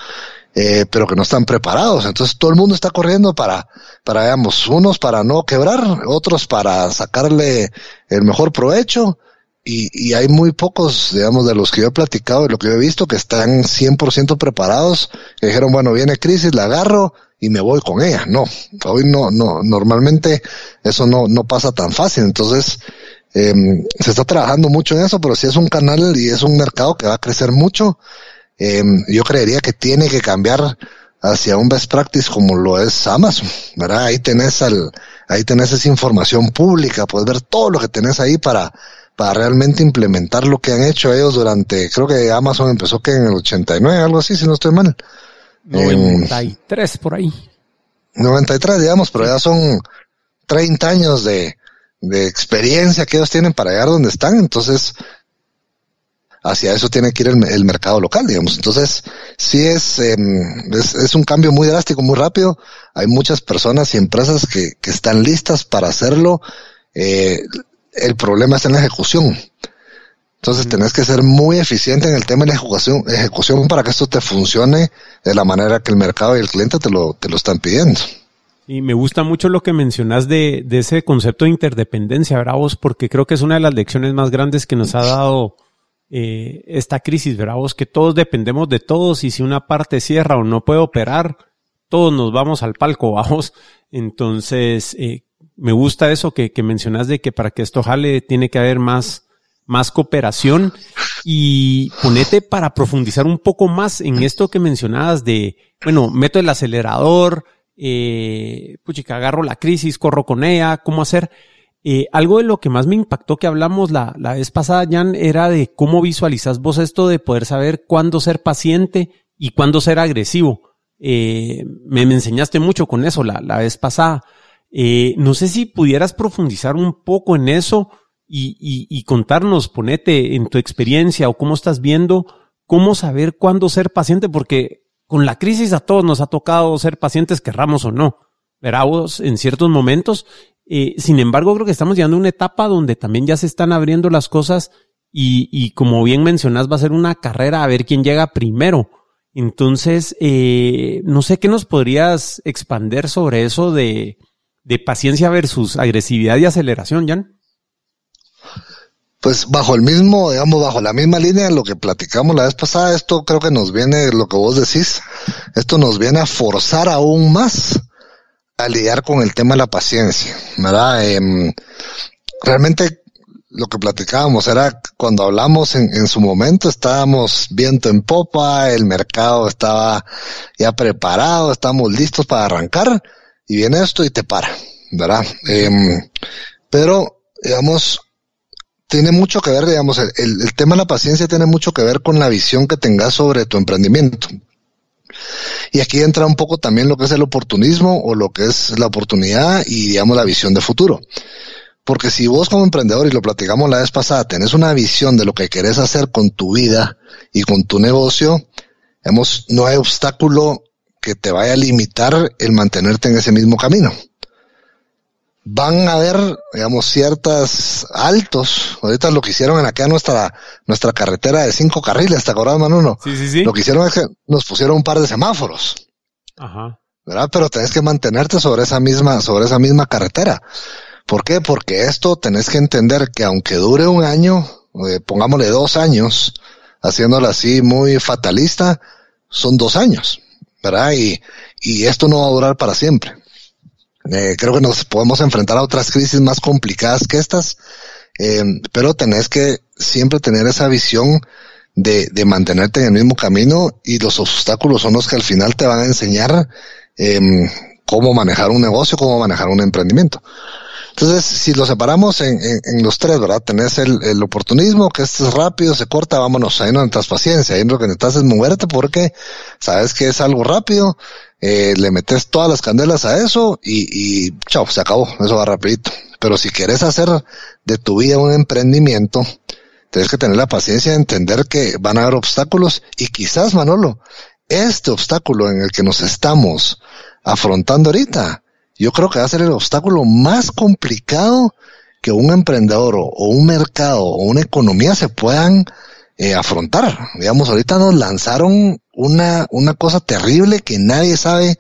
eh, pero que no están preparados. Entonces todo el mundo está corriendo para, para, digamos, unos para no quebrar, otros para sacarle el mejor provecho, y, y, hay muy pocos, digamos, de los que yo he platicado, de lo que yo he visto, que están 100% preparados, que dijeron, bueno, viene crisis, la agarro y me voy con ella. No, hoy no, no, normalmente eso no, no pasa tan fácil. Entonces, eh, se está trabajando mucho en eso, pero si es un canal y es un mercado que va a crecer mucho, eh, yo creería que tiene que cambiar hacia un best practice como lo es Amazon, ¿verdad? Ahí tenés al, ahí tenés esa información pública, puedes ver todo lo que tenés ahí para, para realmente implementar lo que han hecho ellos durante, creo que Amazon empezó que en el 89, algo así, si no estoy mal. 93 por ahí. 93, digamos, pero ya son 30 años de, de experiencia que ellos tienen para llegar donde están, entonces hacia eso tiene que ir el, el mercado local, digamos. Entonces, sí es, eh, es, es, un cambio muy drástico, muy rápido. Hay muchas personas y empresas que, que están listas para hacerlo. Eh, el problema está en la ejecución. Entonces mm. tenés que ser muy eficiente en el tema de la ejecución, ejecución para que esto te funcione de la manera que el mercado y el cliente te lo, te lo están pidiendo. Y me gusta mucho lo que mencionas de, de ese concepto de interdependencia, ¿verdad vos? Porque creo que es una de las lecciones más grandes que nos ha dado eh, esta crisis, ¿verdad vos? Que todos dependemos de todos y si una parte cierra o no puede operar, todos nos vamos al palco, vamos. Entonces, eh, me gusta eso que, que mencionas de que para que esto jale tiene que haber más, más cooperación y ponete para profundizar un poco más en esto que mencionabas de, bueno, meto el acelerador, eh, puchica, agarro la crisis, corro con ella, cómo hacer. Eh, algo de lo que más me impactó que hablamos la, la vez pasada, Jan, era de cómo visualizas vos esto de poder saber cuándo ser paciente y cuándo ser agresivo. Eh, me, me, enseñaste mucho con eso la, la vez pasada. Eh, no sé si pudieras profundizar un poco en eso y, y, y, contarnos, ponete en tu experiencia o cómo estás viendo, cómo saber cuándo ser paciente, porque con la crisis a todos nos ha tocado ser pacientes, querramos o no, vos en ciertos momentos. Eh, sin embargo, creo que estamos llegando a una etapa donde también ya se están abriendo las cosas y, y como bien mencionas, va a ser una carrera a ver quién llega primero. Entonces, eh, no sé qué nos podrías expander sobre eso de, de paciencia versus agresividad y aceleración, Jan? Pues bajo el mismo, digamos, bajo la misma línea de lo que platicamos la vez pasada, esto creo que nos viene, lo que vos decís, esto nos viene a forzar aún más a lidiar con el tema de la paciencia, ¿verdad? Eh, realmente lo que platicábamos era cuando hablamos en, en, su momento estábamos viento en popa, el mercado estaba ya preparado, estábamos listos para arrancar y viene esto y te para, ¿verdad? Eh, pero, digamos, tiene mucho que ver, digamos, el, el, tema de la paciencia tiene mucho que ver con la visión que tengas sobre tu emprendimiento. Y aquí entra un poco también lo que es el oportunismo o lo que es la oportunidad y, digamos, la visión de futuro. Porque si vos como emprendedor, y lo platicamos la vez pasada, tenés una visión de lo que querés hacer con tu vida y con tu negocio, digamos, no hay obstáculo que te vaya a limitar el mantenerte en ese mismo camino. Van a haber, digamos, ciertas altos. Ahorita lo que hicieron en acá nuestra, nuestra carretera de cinco carriles, ¿te acordás, Manuno? Sí, sí, sí. Lo que hicieron es que nos pusieron un par de semáforos. Ajá. ¿Verdad? Pero tenés que mantenerte sobre esa misma, sobre esa misma carretera. ¿Por qué? Porque esto tenés que entender que aunque dure un año, eh, pongámosle dos años, haciéndolo así muy fatalista, son dos años. ¿Verdad? Y, y esto no va a durar para siempre. Eh, creo que nos podemos enfrentar a otras crisis más complicadas que estas, eh, pero tenés que siempre tener esa visión de, de, mantenerte en el mismo camino y los obstáculos son los que al final te van a enseñar eh, cómo manejar un negocio, cómo manejar un emprendimiento. Entonces, si lo separamos en, en, los tres, ¿verdad? Tenés el, el, oportunismo, que esto es rápido, se corta, vámonos, ahí no necesitas paciencia, ahí lo que necesitas es moverte porque sabes que es algo rápido, eh, le metes todas las candelas a eso y, y chao, se acabó, eso va rapidito. Pero si quieres hacer de tu vida un emprendimiento, tienes que tener la paciencia de entender que van a haber obstáculos y quizás, Manolo, este obstáculo en el que nos estamos afrontando ahorita, yo creo que va a ser el obstáculo más complicado que un emprendedor o, un mercado o una economía se puedan eh, afrontar. Digamos, ahorita nos lanzaron una, una cosa terrible que nadie sabe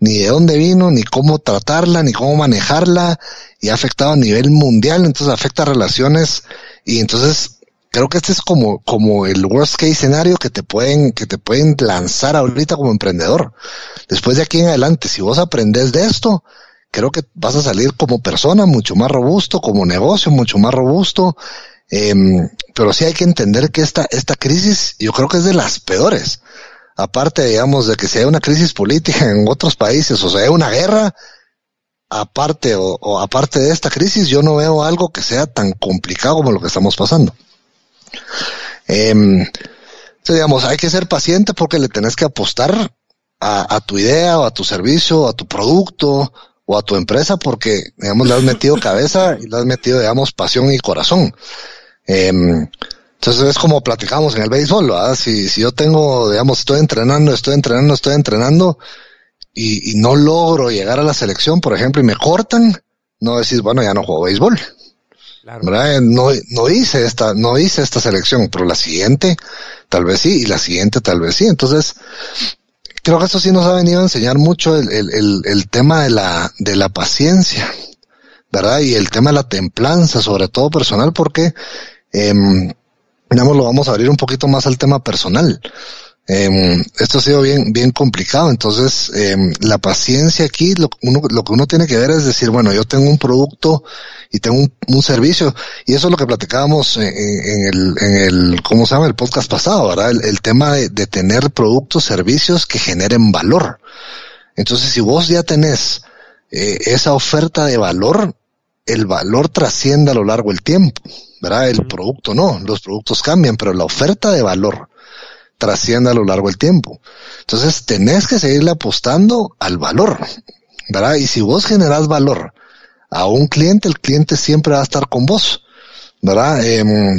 ni de dónde vino, ni cómo tratarla, ni cómo manejarla, y ha afectado a nivel mundial, entonces afecta relaciones, y entonces creo que este es como, como el worst case escenario que te pueden, que te pueden lanzar ahorita como emprendedor. Después de aquí en adelante, si vos aprendes de esto, creo que vas a salir como persona mucho más robusto, como negocio mucho más robusto. Em, pero sí hay que entender que esta, esta crisis, yo creo que es de las peores. Aparte, digamos, de que si hay una crisis política en otros países, o sea, hay una guerra, aparte o, o aparte de esta crisis, yo no veo algo que sea tan complicado como lo que estamos pasando. Eh, digamos, hay que ser paciente porque le tenés que apostar a, tu idea o a tu servicio a tu producto o a tu empresa porque, digamos, le has metido cabeza y le has metido, digamos, pasión y corazón. Em, entonces es como platicamos en el béisbol, ¿verdad? Si, si yo tengo, digamos, estoy entrenando, estoy entrenando, estoy entrenando y, y no logro llegar a la selección, por ejemplo, y me cortan, no decís, bueno, ya no juego béisbol. No, no hice esta, no hice esta selección, pero la siguiente tal vez sí, y la siguiente tal vez sí. Entonces, creo que eso sí nos ha venido a enseñar mucho el, el, el, tema de la, de la paciencia, ¿verdad? Y el tema de la templanza, sobre todo personal, porque, eh, digamos, lo vamos a abrir un poquito más al tema personal. Eh, esto ha sido bien, bien complicado. Entonces, eh, la paciencia aquí, lo, uno, lo que uno tiene que ver es decir, bueno, yo tengo un producto y tengo un, un servicio, y eso es lo que platicábamos en, en, el, en el, ¿cómo se llama? El podcast pasado, ¿verdad? El, el tema de, de, tener productos, servicios que generen valor. Entonces, si vos ya tenés eh, esa oferta de valor, el valor trasciende a lo largo del tiempo, ¿verdad? El producto no, los productos cambian, pero la oferta de valor trascienda a lo largo del tiempo. Entonces tenés que seguirle apostando al valor, ¿verdad? Y si vos generás valor a un cliente, el cliente siempre va a estar con vos, ¿verdad? Eh,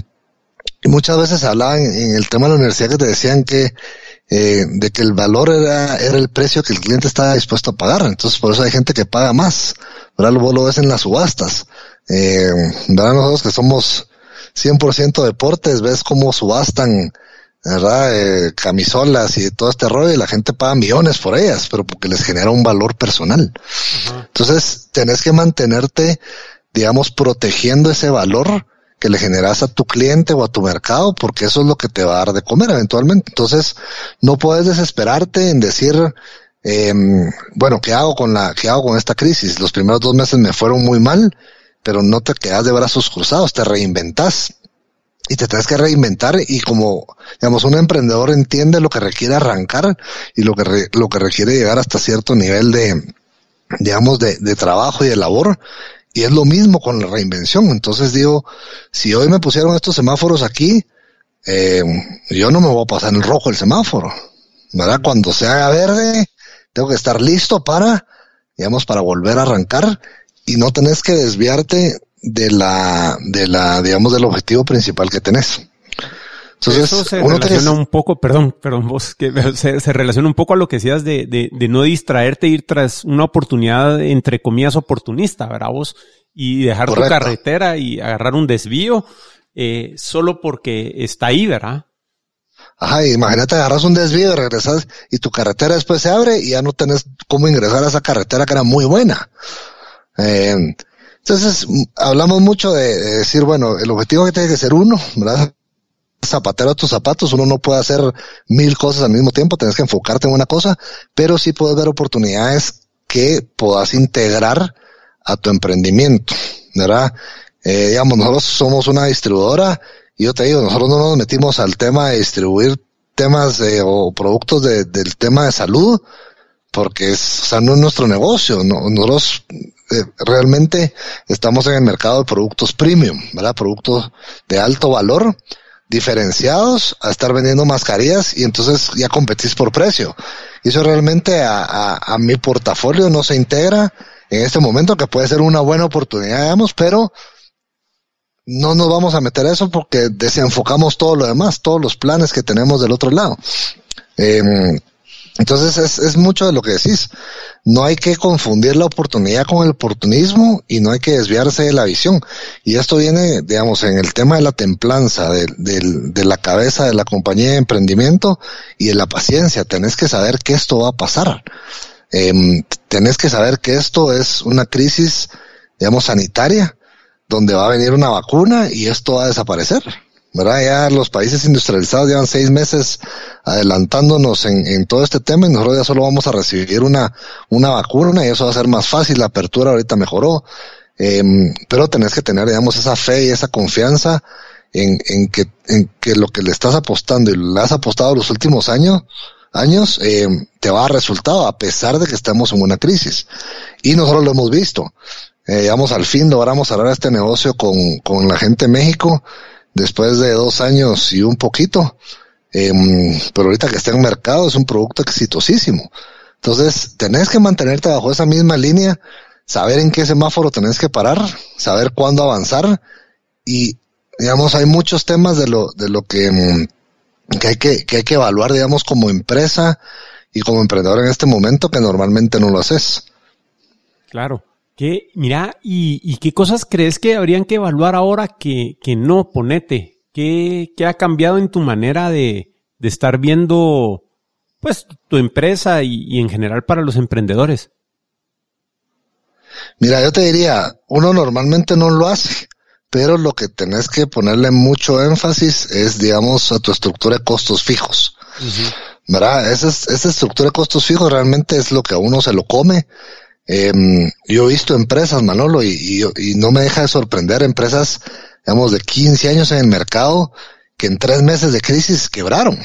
y muchas veces hablaban en, el tema de la universidad que te decían que eh, de que el valor era, era el precio que el cliente estaba dispuesto a pagar. Entonces por eso hay gente que paga más, ¿verdad? Vos lo ves en las subastas. Eh, ¿verdad? Nosotros que somos 100% deportes, ves cómo subastan ¿verdad? Eh, camisolas y todo este rollo y la gente paga millones por ellas, pero porque les genera un valor personal. Entonces, tenés que mantenerte, digamos, protegiendo ese valor que le generas a tu cliente o a tu mercado, porque eso es lo que te va a dar de comer eventualmente. Entonces, no puedes desesperarte en decir, eh, bueno, ¿qué hago con la, qué hago con esta crisis? Los primeros dos meses me fueron muy mal, pero no te quedas de brazos cruzados, te reinventas y te tienes que reinventar y como, digamos, un emprendedor entiende lo que requiere arrancar y lo que, lo que requiere llegar hasta cierto nivel de, digamos, de, de trabajo y de labor. Y es lo mismo con la reinvención. Entonces digo, si hoy me pusieron estos semáforos aquí, eh, yo no me voy a pasar en rojo el semáforo. ¿Verdad? Cuando se haga verde, tengo que estar listo para, digamos, para volver a arrancar y no tenés que desviarte de la, de la, digamos, del objetivo principal que tenés. Entonces, Eso se relaciona un poco, perdón, perdón, vos, que se, se, relaciona un poco a lo que decías de, de, de no distraerte, ir tras una oportunidad, entre comillas, oportunista, ¿verdad vos? Y dejar tu carretera y agarrar un desvío, eh, solo porque está ahí, ¿verdad? Ajá, imagínate, agarras un desvío, regresas y tu carretera después se abre y ya no tenés cómo ingresar a esa carretera que era muy buena. Eh, entonces, hablamos mucho de, decir, bueno, el objetivo que tiene que ser uno, ¿verdad? Zapatero a tus zapatos, uno no puede hacer mil cosas al mismo tiempo, tienes que enfocarte en una cosa, pero sí puedes ver oportunidades que puedas integrar a tu emprendimiento, ¿verdad? Eh, digamos, nosotros somos una distribuidora y yo te digo, nosotros no nos metimos al tema de distribuir temas o productos de, del tema de salud, porque es, o sea, no es nuestro negocio, nosotros eh, realmente estamos en el mercado de productos premium, ¿verdad? Productos de alto valor, diferenciados a estar vendiendo mascarillas y entonces ya competís por precio. Y eso realmente a, a, mi portafolio no se integra en este momento, que puede ser una buena oportunidad, digamos, pero no nos vamos a meter a eso porque desenfocamos todo lo demás, todos los planes que tenemos del otro lado. Eh, entonces es, es mucho de lo que decís. No hay que confundir la oportunidad con el oportunismo y no hay que desviarse de la visión. Y esto viene, digamos, en el tema de la templanza, de, de, la cabeza de la compañía de emprendimiento y de la paciencia. Tenés que saber que esto va a pasar. Eh, tenés que saber que esto es una crisis, digamos, sanitaria, donde va a venir una vacuna y esto va a desaparecer. ¿Verdad? Ya los países industrializados llevan seis meses adelantándonos en, en, todo este tema y nosotros ya solo vamos a recibir una, una vacuna y eso va a ser más fácil. La apertura ahorita mejoró. Eh, pero tenés que tener, digamos, esa fe y esa confianza en, en, que, en que lo que le estás apostando y le has apostado los últimos años, años, eh, te va a dar resultado a pesar de que estamos en una crisis. Y nosotros lo hemos visto. Eh, digamos, al fin logramos cerrar este negocio con, con la gente de México después de dos años y un poquito. Em, pero ahorita que está en mercado es un producto exitosísimo. Entonces, tenés que mantenerte bajo esa misma línea, saber en qué semáforo tenés que parar, saber cuándo avanzar y, digamos, hay muchos temas de lo, de lo que, em, que hay que, que hay que evaluar, digamos, como empresa y como emprendedor en este momento que normalmente no lo haces. Claro. ¿Qué, mira, y, y, qué cosas crees que habrían que evaluar ahora que, que no, ponete? ¿Qué, ¿Qué, ha cambiado en tu manera de, de estar viendo, pues, tu empresa y, y, en general para los emprendedores? Mira, yo te diría, uno normalmente no lo hace, pero lo que tenés que ponerle mucho énfasis es, digamos, a tu estructura de costos fijos. ¿Verdad? Esa, esa estructura de costos fijos realmente es lo que a uno se lo come eh, yo he visto empresas, Manolo, y, y, no me deja de sorprender empresas, digamos, de 15 años en el mercado que en tres meses de crisis quebraron.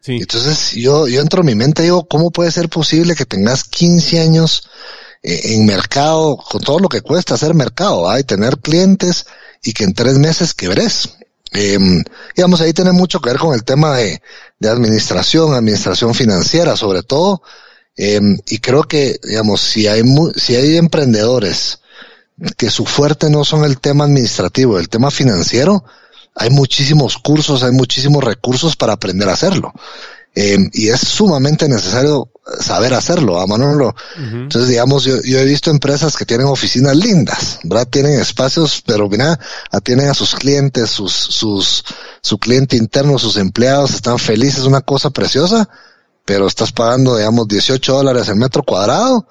Sí. Entonces yo, yo entro en mi mente y digo, ¿cómo puede ser posible que tengas 15 años eh, en mercado con todo lo que cuesta hacer mercado hay y tener clientes y que en tres meses quebres? Eh, digamos, ahí tiene mucho que ver con el tema de, de administración, administración financiera, sobre todo, Em, y creo que, digamos, si hay, si hay emprendedores que su fuerte no son el tema administrativo, el tema financiero, hay muchísimos cursos, hay muchísimos recursos para aprender a hacerlo. Em, y es sumamente necesario saber hacerlo, a Manolo. Entonces, digamos, yo, yo, he visto empresas que tienen oficinas lindas, ¿verdad? Tienen espacios, pero mira, atienden a sus clientes, sus, sus, su cliente interno, sus empleados, están felices, una cosa preciosa, pero estás pagando, digamos, 18 dólares el metro cuadrado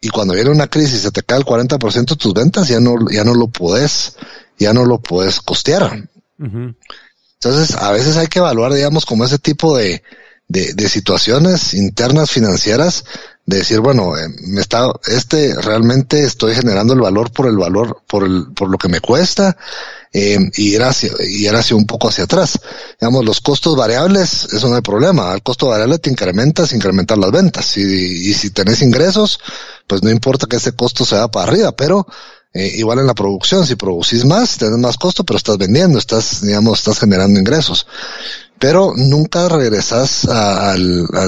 y cuando viene una crisis se te cae el 40% de tus ventas, ya no, ya no lo puedes, ya no lo puedes costear. Entonces, a veces hay que evaluar, digamos, como ese tipo de, de, de situaciones internas financieras, de decir, bueno, eh, me está, este realmente estoy generando el valor por el valor, por el, por lo que me cuesta, eh, y, ir hacia, y ir hacia un poco hacia atrás. Digamos, los costos variables, eso no hay problema. El costo variable te incrementa sin incrementar las ventas. Y, si tenés ingresos, pues no importa que ese costo sea para arriba, pero eh, igual en la producción, si producís más, tenés más costo, pero estás vendiendo, estás, digamos, estás generando ingresos. Pero nunca regresas a,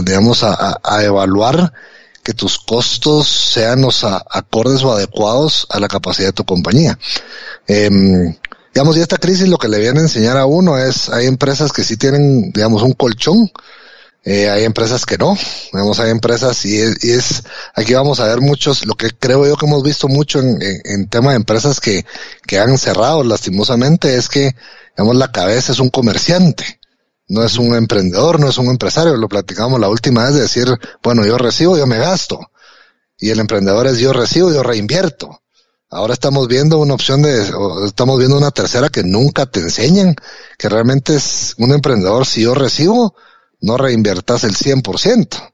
digamos, a, evaluar que tus costos sean los acordes o adecuados a la capacidad de tu compañía. Eh, digamos, y esta crisis lo que le viene a enseñar a uno es, hay empresas que sí tienen, digamos, un colchón, eh, hay empresas que no, digamos, hay empresas y es, y es, aquí vamos a ver muchos, lo que creo yo que hemos visto mucho en, en, tema de empresas que, que han cerrado lastimosamente es que, digamos, la cabeza es un comerciante, no es un emprendedor, no es un empresario, lo platicamos la última vez de decir, bueno, yo recibo, yo me gasto, y el emprendedor es yo recibo, yo reinvierto. Ahora estamos viendo una opción de, estamos viendo una tercera que nunca te enseñan, que realmente es un emprendedor, si yo recibo, no reinviertas el 100%.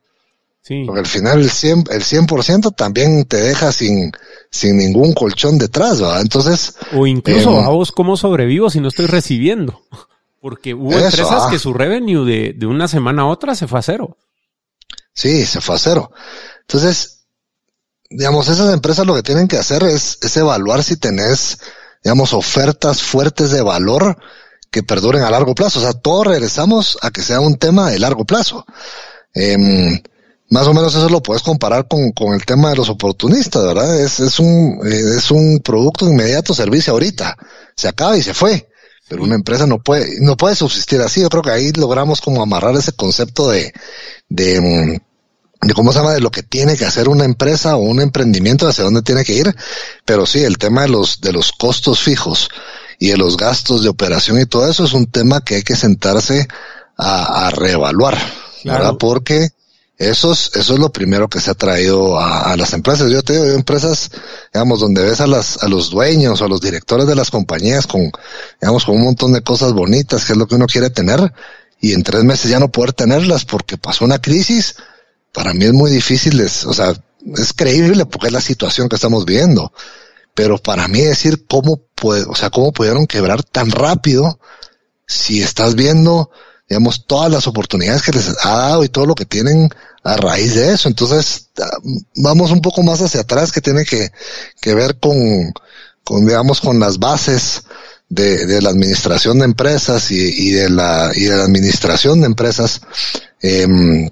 Sí. Porque al final el 100%, el 100 también te deja sin, sin ningún colchón detrás, ¿verdad? Entonces. O incluso, eh, vos, ¿cómo sobrevivo si no estoy recibiendo? Porque hubo empresas ah. que su revenue de, de una semana a otra se fue a cero. Sí, se fue a cero. Entonces, digamos, esas empresas lo que tienen que hacer es, es evaluar si tenés, digamos, ofertas fuertes de valor que perduren a largo plazo. O sea, todos regresamos a que sea un tema de largo plazo. Eh, más o menos eso lo puedes comparar con, con el tema de los oportunistas, ¿verdad? Es, es un, eh, es un producto inmediato servicio ahorita. Se acaba y se fue. Pero una empresa no puede, no puede subsistir así. Yo creo que ahí logramos como amarrar ese concepto de, de, mm, de cómo se llama, de lo que tiene que hacer una empresa o un emprendimiento, hacia dónde tiene que ir. Pero sí, el tema de los, de los costos fijos y de los gastos de operación y todo eso es un tema que hay que sentarse a, a reevaluar, ¿verdad? Porque eso es, eso es lo primero que se ha traído a, las empresas. Yo te digo, empresas, digamos, donde ves a las, a los dueños o a los directores de las compañías con, digamos, con un montón de cosas bonitas, que es lo que uno quiere tener, y en tres meses ya no poder tenerlas porque pasó una crisis, para mí es muy difícil, es, o sea, es creíble porque es la situación que estamos viendo. Pero para mí decir cómo puede, o sea, cómo pudieron quebrar tan rápido si estás viendo, digamos, todas las oportunidades que les ha dado y todo lo que tienen a raíz de eso. Entonces, ah, vamos un poco más hacia atrás que tiene que, que ver con, con, digamos, con las bases de, de la administración de empresas y, y, de la, y de la administración de empresas, eh,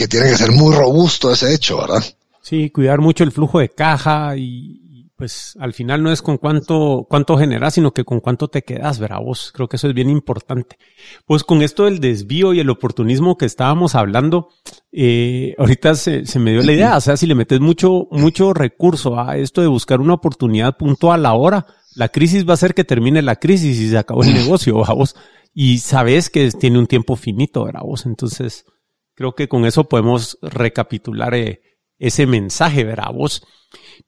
que tiene que ser muy robusto ese hecho, ¿verdad? Sí, cuidar mucho el flujo de caja y, pues al final no es con cuánto, cuánto generas, sino que con cuánto te quedas, ¿verdad? Vos creo que eso es bien importante. Pues con esto del desvío y el oportunismo que estábamos hablando, eh, ahorita se, se, me dio la idea, o sea, si le metes mucho, mucho recurso a esto de buscar una oportunidad puntual ahora, la crisis va a hacer que termine la crisis y se acabó el negocio, ¿verdad? Vos? Y sabes que tiene un tiempo finito, ¿verdad? Vos? Entonces, creo que con eso podemos recapitular eh, ese mensaje, ¿verdad? Vos.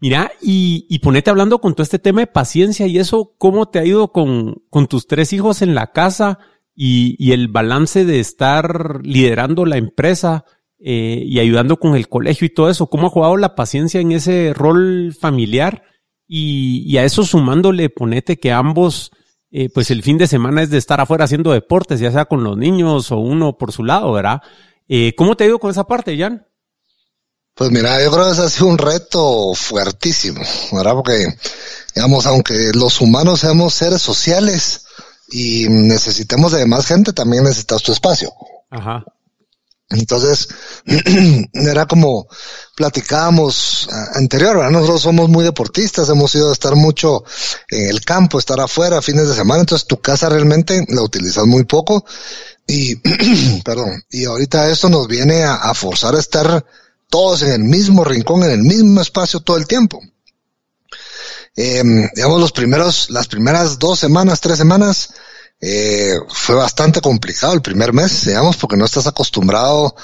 Mira, y, y ponete hablando con todo este tema de paciencia y eso, ¿cómo te ha ido con, tus tres hijos en la casa y, el balance de estar liderando la empresa eh, y ayudando con el colegio y todo eso? ¿Cómo ha jugado la paciencia en ese rol familiar? Y, y a eso sumándole, ponete que ambos, eh, pues el fin de semana es de estar afuera haciendo deportes, ya sea con los niños o uno por su lado, ¿verdad? Eh, ¿Cómo te ha ido con esa parte, Jan? Pues mira, yo creo que ese ha sido un reto fuertísimo, ¿verdad? Porque, digamos, aunque los humanos seamos seres sociales y necesitemos de más gente, también necesitas tu espacio. Ajá. Entonces, era como platicábamos anterior, ¿verdad? Nosotros somos muy deportistas, hemos ido a estar mucho en el campo, estar afuera fines de semana, entonces tu casa realmente la utilizas muy poco y, perdón, y ahorita esto nos viene a, forzar a estar todos en el mismo rincón, en el mismo espacio todo el tiempo. Eh, digamos, los primeros, las primeras dos semanas, tres semanas, eh, fue bastante complicado el primer mes, digamos, porque no estás acostumbrado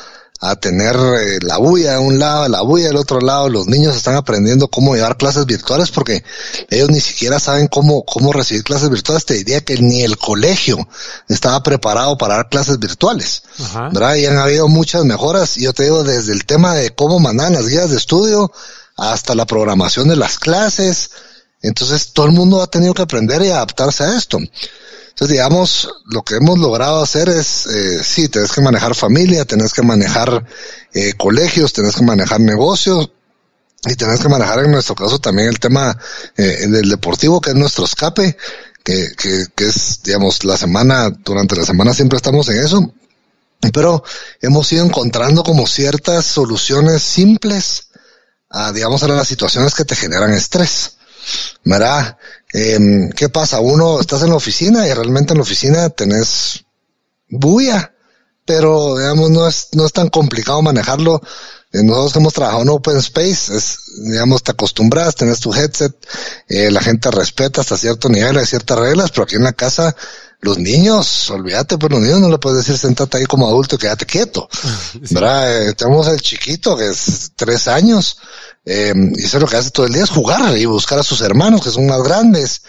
a tener eh, la bulla de un lado, la bulla del otro lado. Los niños están aprendiendo cómo llevar clases virtuales porque ellos ni siquiera saben cómo, cómo recibir clases virtuales. Te diría que ni el colegio estaba preparado para dar clases virtuales. ¿verdad? Y han habido muchas mejoras. Y yo te digo, desde el tema de cómo mandan las guías de estudio hasta la programación de las clases. Entonces todo el mundo ha tenido que aprender y adaptarse a esto. Entonces, digamos, lo que hemos logrado hacer es, eh, sí, tenés que manejar familia, tenés que manejar eh, colegios, tenés que manejar negocios, y tenés que manejar en nuestro caso también el tema eh, del deportivo, que es nuestro escape, que, que, que es, digamos, la semana, durante la semana siempre estamos en eso, pero hemos ido encontrando como ciertas soluciones simples a, digamos, a las situaciones que te generan estrés. ¿Verdad? Eh, ¿Qué pasa? Uno, estás en la oficina y realmente en la oficina tenés bulla, pero digamos, no es, no es tan complicado manejarlo. Eh, nosotros hemos trabajado en open space, es, digamos, te acostumbras, tenés tu headset, eh, la gente respeta hasta cierto nivel, hay ciertas reglas, pero aquí en la casa, los niños, olvídate, pues los niños no le puedes decir sentate ahí como adulto y quédate quieto. ¿Verdad? Eh, tenemos el chiquito que es tres años, eh, y eso es lo que hace todo el día, es jugar y buscar a sus hermanos que son más grandes.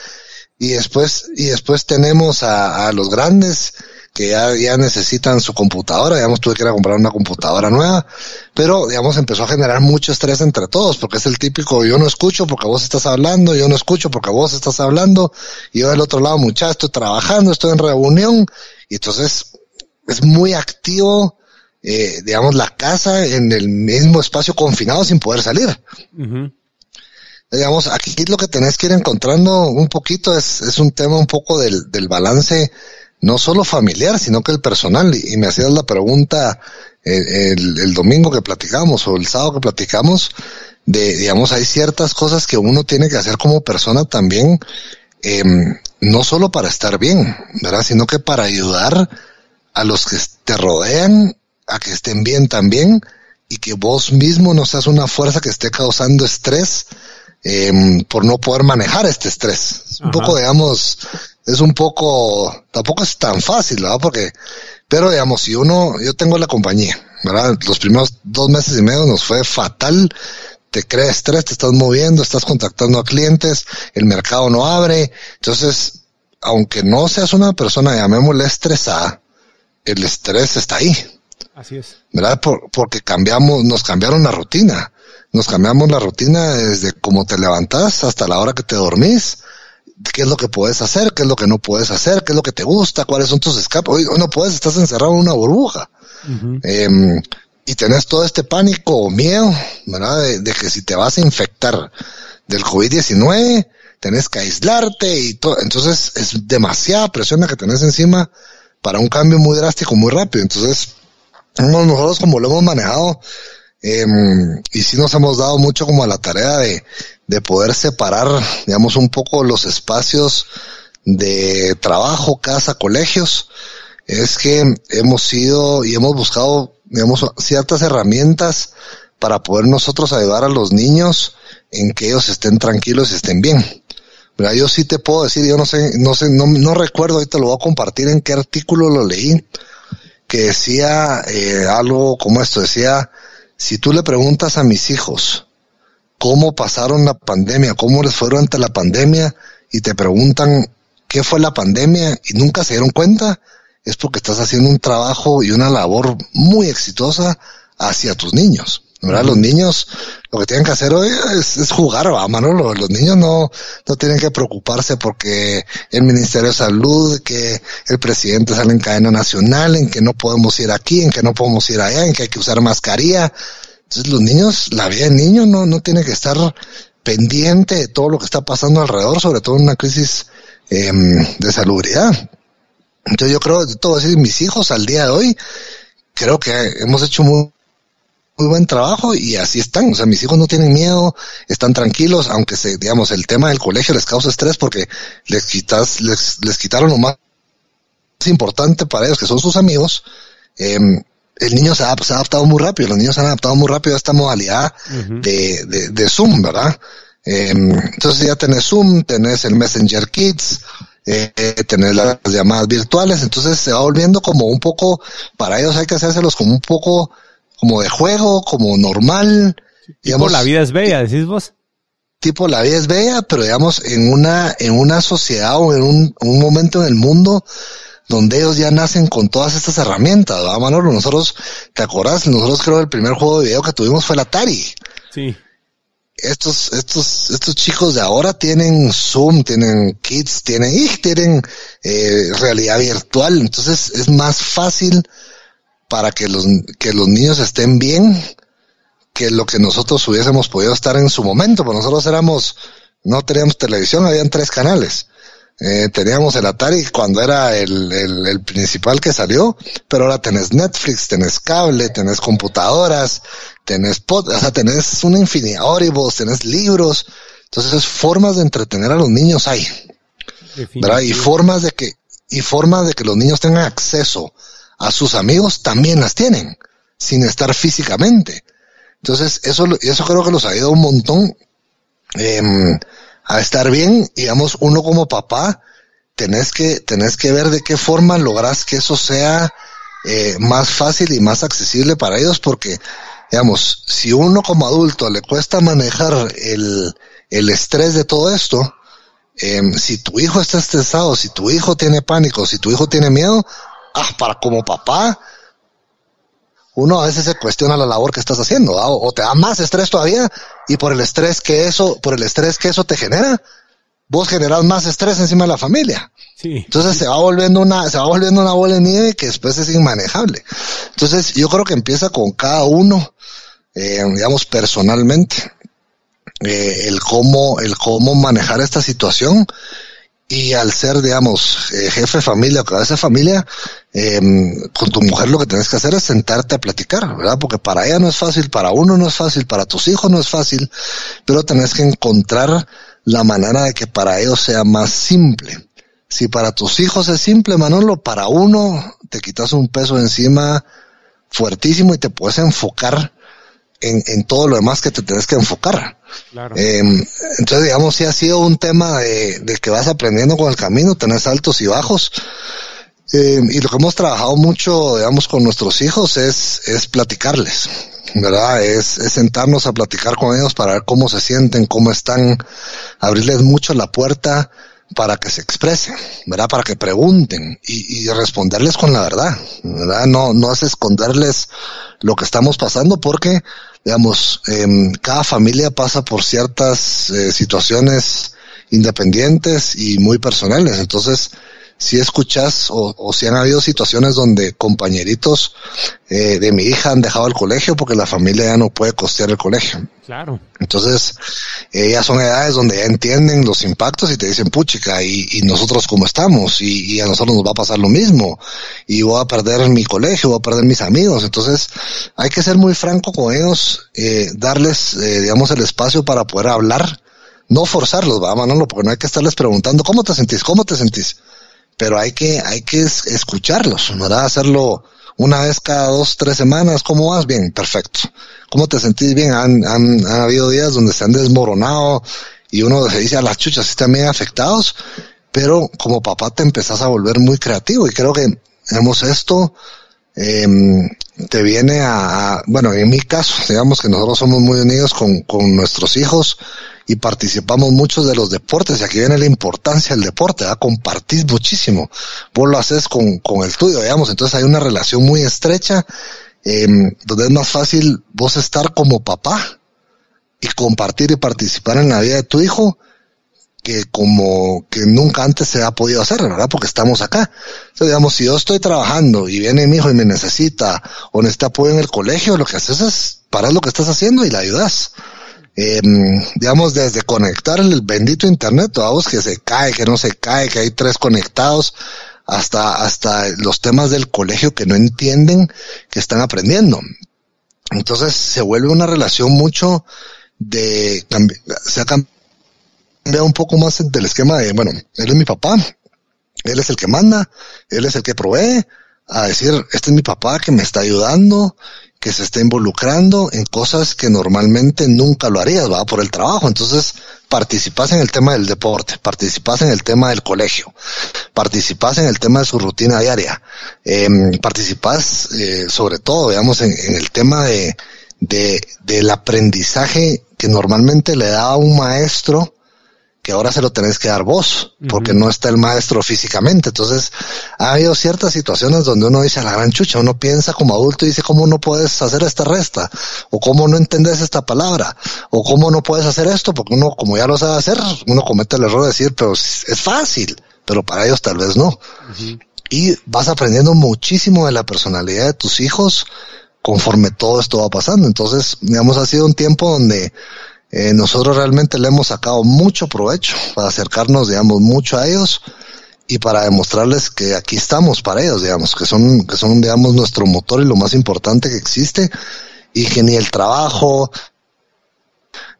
Y después, y después tenemos a, a los grandes que ya, ya necesitan su computadora, digamos, tuve que ir a comprar una computadora nueva, pero digamos empezó a generar mucho estrés entre todos, porque es el típico yo no escucho porque vos estás hablando, yo no escucho porque vos estás hablando, y yo del otro lado, muchacho, estoy trabajando, estoy en reunión, y entonces es muy activo eh, digamos, la casa en el mismo espacio confinado sin poder salir. Digamos, aquí lo que tenés que ir encontrando un poquito es, es un tema un poco del, del balance, no solo familiar, sino que el personal. Y, me hacías la pregunta eh, el, el, domingo que platicamos o el sábado que platicamos, de, digamos, hay ciertas cosas que uno tiene que hacer como persona también, eh, no solo para estar bien, ¿verdad? Sino que para ayudar a los que te rodean a que estén bien también y que vos mismo no seas una fuerza que esté causando estrés eh, por no poder manejar este estrés. Un poco, digamos, es un poco, tampoco es tan fácil, ¿verdad? Porque, pero digamos, si uno, yo tengo la compañía, ¿verdad? Los primeros dos meses y medio nos fue fatal, te crea estrés, te estás moviendo, estás contactando a clientes, el mercado no abre, entonces, aunque no seas una persona, llamémosle estresada, el estrés está ahí. Así es. ¿Verdad? porque cambiamos, nos cambiaron la rutina. Nos cambiamos la rutina desde cómo te levantás hasta la hora que te dormís. ¿Qué es lo que puedes hacer? ¿Qué es lo que no puedes hacer? ¿Qué es lo que te gusta? ¿Cuáles son tus escapes? Hoy, no puedes, estás encerrado en una burbuja. Em, y tenés todo este pánico o miedo, ¿verdad? De, de, que si te vas a infectar del COVID-19, tenés que aislarte y todo. Entonces es demasiada presión la que tenés encima para un cambio muy drástico, muy rápido. Entonces, nosotros como lo hemos manejado, eh, y sí nos hemos dado mucho como a la tarea de, de poder separar, digamos, un poco los espacios de trabajo, casa, colegios, es que hemos ido y hemos buscado, digamos, ciertas herramientas para poder nosotros ayudar a los niños en que ellos estén tranquilos y estén bien. Pero yo sí te puedo decir, yo no sé, no sé, no, no recuerdo, ahorita lo voy a compartir en qué artículo lo leí, que decía eh, algo como esto, decía, si tú le preguntas a mis hijos cómo pasaron la pandemia, cómo les fueron ante la pandemia, y te preguntan qué fue la pandemia y nunca se dieron cuenta, es porque estás haciendo un trabajo y una labor muy exitosa hacia tus niños. Los niños lo que tienen que hacer hoy es, jugar, va. Los niños no, no tienen que preocuparse porque el Ministerio de Salud, que el presidente sale en cadena nacional, en que no podemos ir aquí, en que no podemos ir allá, en que hay que usar mascarilla. Entonces los niños, la vida del niño no, no tiene que estar pendiente de todo lo que está pasando alrededor, sobre todo en una crisis eh, de salubridad. Entonces yo creo, todo decir, mis hijos al día de hoy, creo que hemos hecho muy muy buen trabajo y así están. O sea, mis hijos no tienen miedo, están tranquilos, aunque se, digamos, el tema del colegio les causa estrés porque les quitas, les, les quitaron lo más importante para ellos, que son sus amigos. Eh, el niño se ha, se ha, adaptado muy rápido, los niños se han adaptado muy rápido a esta modalidad de, de, de, Zoom, ¿verdad? Eh, entonces ya tenés Zoom, tenés el Messenger Kids, eh, tenés las llamadas virtuales, entonces se va volviendo como un poco, para ellos hay que hacérselos como un poco como de juego, como normal. Digamos, la vida es bella, decís vos. Tipo la vida es bella, pero digamos en una, en una sociedad o en un, un momento en el mundo donde ellos ya nacen con todas estas herramientas, ¿verdad, Manolo? Nosotros, ¿te acordás? Nosotros creo que el primer juego de video que tuvimos fue el Atari. Sí. Estos, estos, estos chicos de ahora tienen Zoom, tienen Kids, tienen, tienen eh, realidad virtual, entonces es más fácil para que los, que los niños estén bien que lo que nosotros hubiésemos podido estar en su momento, porque nosotros éramos, no teníamos televisión, habían tres canales. Eh, teníamos el Atari cuando era el, el, el, principal que salió, pero ahora tenés Netflix, tenés cable, tenés computadoras, tenés pod, o sea, tenés una infinidad, Audibles, tenés libros. Entonces, formas de entretener a los niños hay. ¿verdad? Y formas de que, y formas de que los niños tengan acceso a sus amigos también las tienen, sin estar físicamente. Entonces, eso, eso creo que los ha ido un montón eh, a estar bien. Digamos, uno como papá, tenés que, tenés que ver de qué forma logras que eso sea eh, más fácil y más accesible para ellos, porque, digamos, si uno como adulto le cuesta manejar el, el estrés de todo esto, eh, si tu hijo está estresado, si tu hijo tiene pánico, si tu hijo tiene miedo, ah, para como papá, uno a veces se cuestiona la labor que estás haciendo, o, te da más estrés todavía, y por el estrés que eso, por el estrés que eso te genera, vos generas más estrés encima de la familia. Sí. Entonces se va volviendo una, se va volviendo una bola de nieve que después es inmanejable. Entonces yo creo que empieza con cada uno, eh, digamos personalmente, eh, el cómo, el cómo manejar esta situación y al ser, digamos, eh, jefe de familia o cabeza de familia, eh, con tu mujer lo que tienes que hacer es sentarte a platicar, ¿verdad? Porque para ella no es fácil, para uno no es fácil, para tus hijos no es fácil, pero tenés que encontrar la manera de que para ellos sea más simple. Si para tus hijos es simple, Manolo, para uno te quitas un peso encima fuertísimo y te puedes enfocar en, en todo lo demás que te tienes que enfocar. Eh, entonces, digamos, sí ha sido un tema de, que vas aprendiendo con el camino, tenés altos y bajos. Eh, y lo que hemos trabajado mucho, digamos, con nuestros hijos es, es platicarles, ¿verdad? Es, es sentarnos a platicar con ellos para ver cómo se sienten, cómo están, abrirles mucho la puerta para que se expresen, ¿verdad? Para que pregunten y, y responderles con la verdad, ¿verdad? No, no es esconderles lo que estamos pasando porque digamos, eh, cada familia pasa por ciertas eh, situaciones independientes y muy personales. Entonces, si escuchas o, o, si han habido situaciones donde compañeritos eh, de mi hija han dejado el colegio porque la familia ya no puede costear el colegio. Claro. Entonces, ellas son edades donde ya entienden los impactos y te dicen, puchica, y, y nosotros cómo estamos, y, y, a nosotros nos va a pasar lo mismo, y voy a perder mi colegio, voy a perder mis amigos. Entonces, hay que ser muy franco con ellos, eh, darles, eh, digamos, el espacio para poder hablar, no forzarlos, va, Manolo, porque no hay que estarles preguntando, ¿cómo te sentís? ¿Cómo te sentís? Pero hay que, hay que escucharlos, ¿verdad? Hacerlo una vez cada dos, tres semanas, ¿cómo vas? Bien, perfecto. ¿Cómo te sentís bien? Han, han, han habido días donde se han desmoronado y uno se dice a las chuchas, están bien afectados, pero como papá te empezás a volver muy creativo y creo que, digamos, esto, eh, te viene a, a, bueno, en mi caso, digamos que nosotros somos muy unidos con, con nuestros hijos y participamos muchos de los deportes y aquí viene la importancia del deporte, ¿verdad? compartís muchísimo, vos lo haces con, con el tuyo, digamos, entonces hay una relación muy estrecha eh, donde es más fácil vos estar como papá y compartir y participar en la vida de tu hijo que como que nunca antes se ha podido hacer, ¿verdad? Porque estamos acá. Entonces, digamos, si yo estoy trabajando y viene mi hijo y me necesita o necesita apoyo en el colegio, lo que haces es parar lo que estás haciendo y le ayudas eh, digamos, desde conectar el bendito internet, vamos, que se cae, que no se cae, que hay tres conectados, hasta, hasta los temas del colegio que no entienden, que están aprendiendo. Entonces se vuelve una relación mucho de, se ha un poco más del esquema de, bueno, él es mi papá, él es el que manda, él es el que provee, a decir, este es mi papá que me está ayudando, que se está involucrando en cosas que normalmente nunca lo harías, va por el trabajo. Entonces, participas en el tema del deporte, participas en el tema del colegio, participas en el tema de su rutina diaria, eh, participas eh, sobre todo, digamos, en, en el tema de, de, del aprendizaje que normalmente le da a un maestro que ahora se lo tenés que dar vos, porque uh -huh. no está el maestro físicamente. Entonces, ha habido ciertas situaciones donde uno dice a la gran chucha, uno piensa como adulto y dice, ¿cómo no puedes hacer esta resta? O ¿cómo no entendés esta palabra? O ¿cómo no puedes hacer esto? Porque uno, como ya lo sabe hacer, uno comete el error de decir, pero es fácil, pero para ellos tal vez no. Uh -huh. Y vas aprendiendo muchísimo de la personalidad de tus hijos conforme todo esto va pasando. Entonces, digamos, ha sido un tiempo donde eh, nosotros realmente le hemos sacado mucho provecho para acercarnos, digamos, mucho a ellos y para demostrarles que aquí estamos para ellos, digamos, que son, que son, digamos, nuestro motor y lo más importante que existe y que ni el trabajo,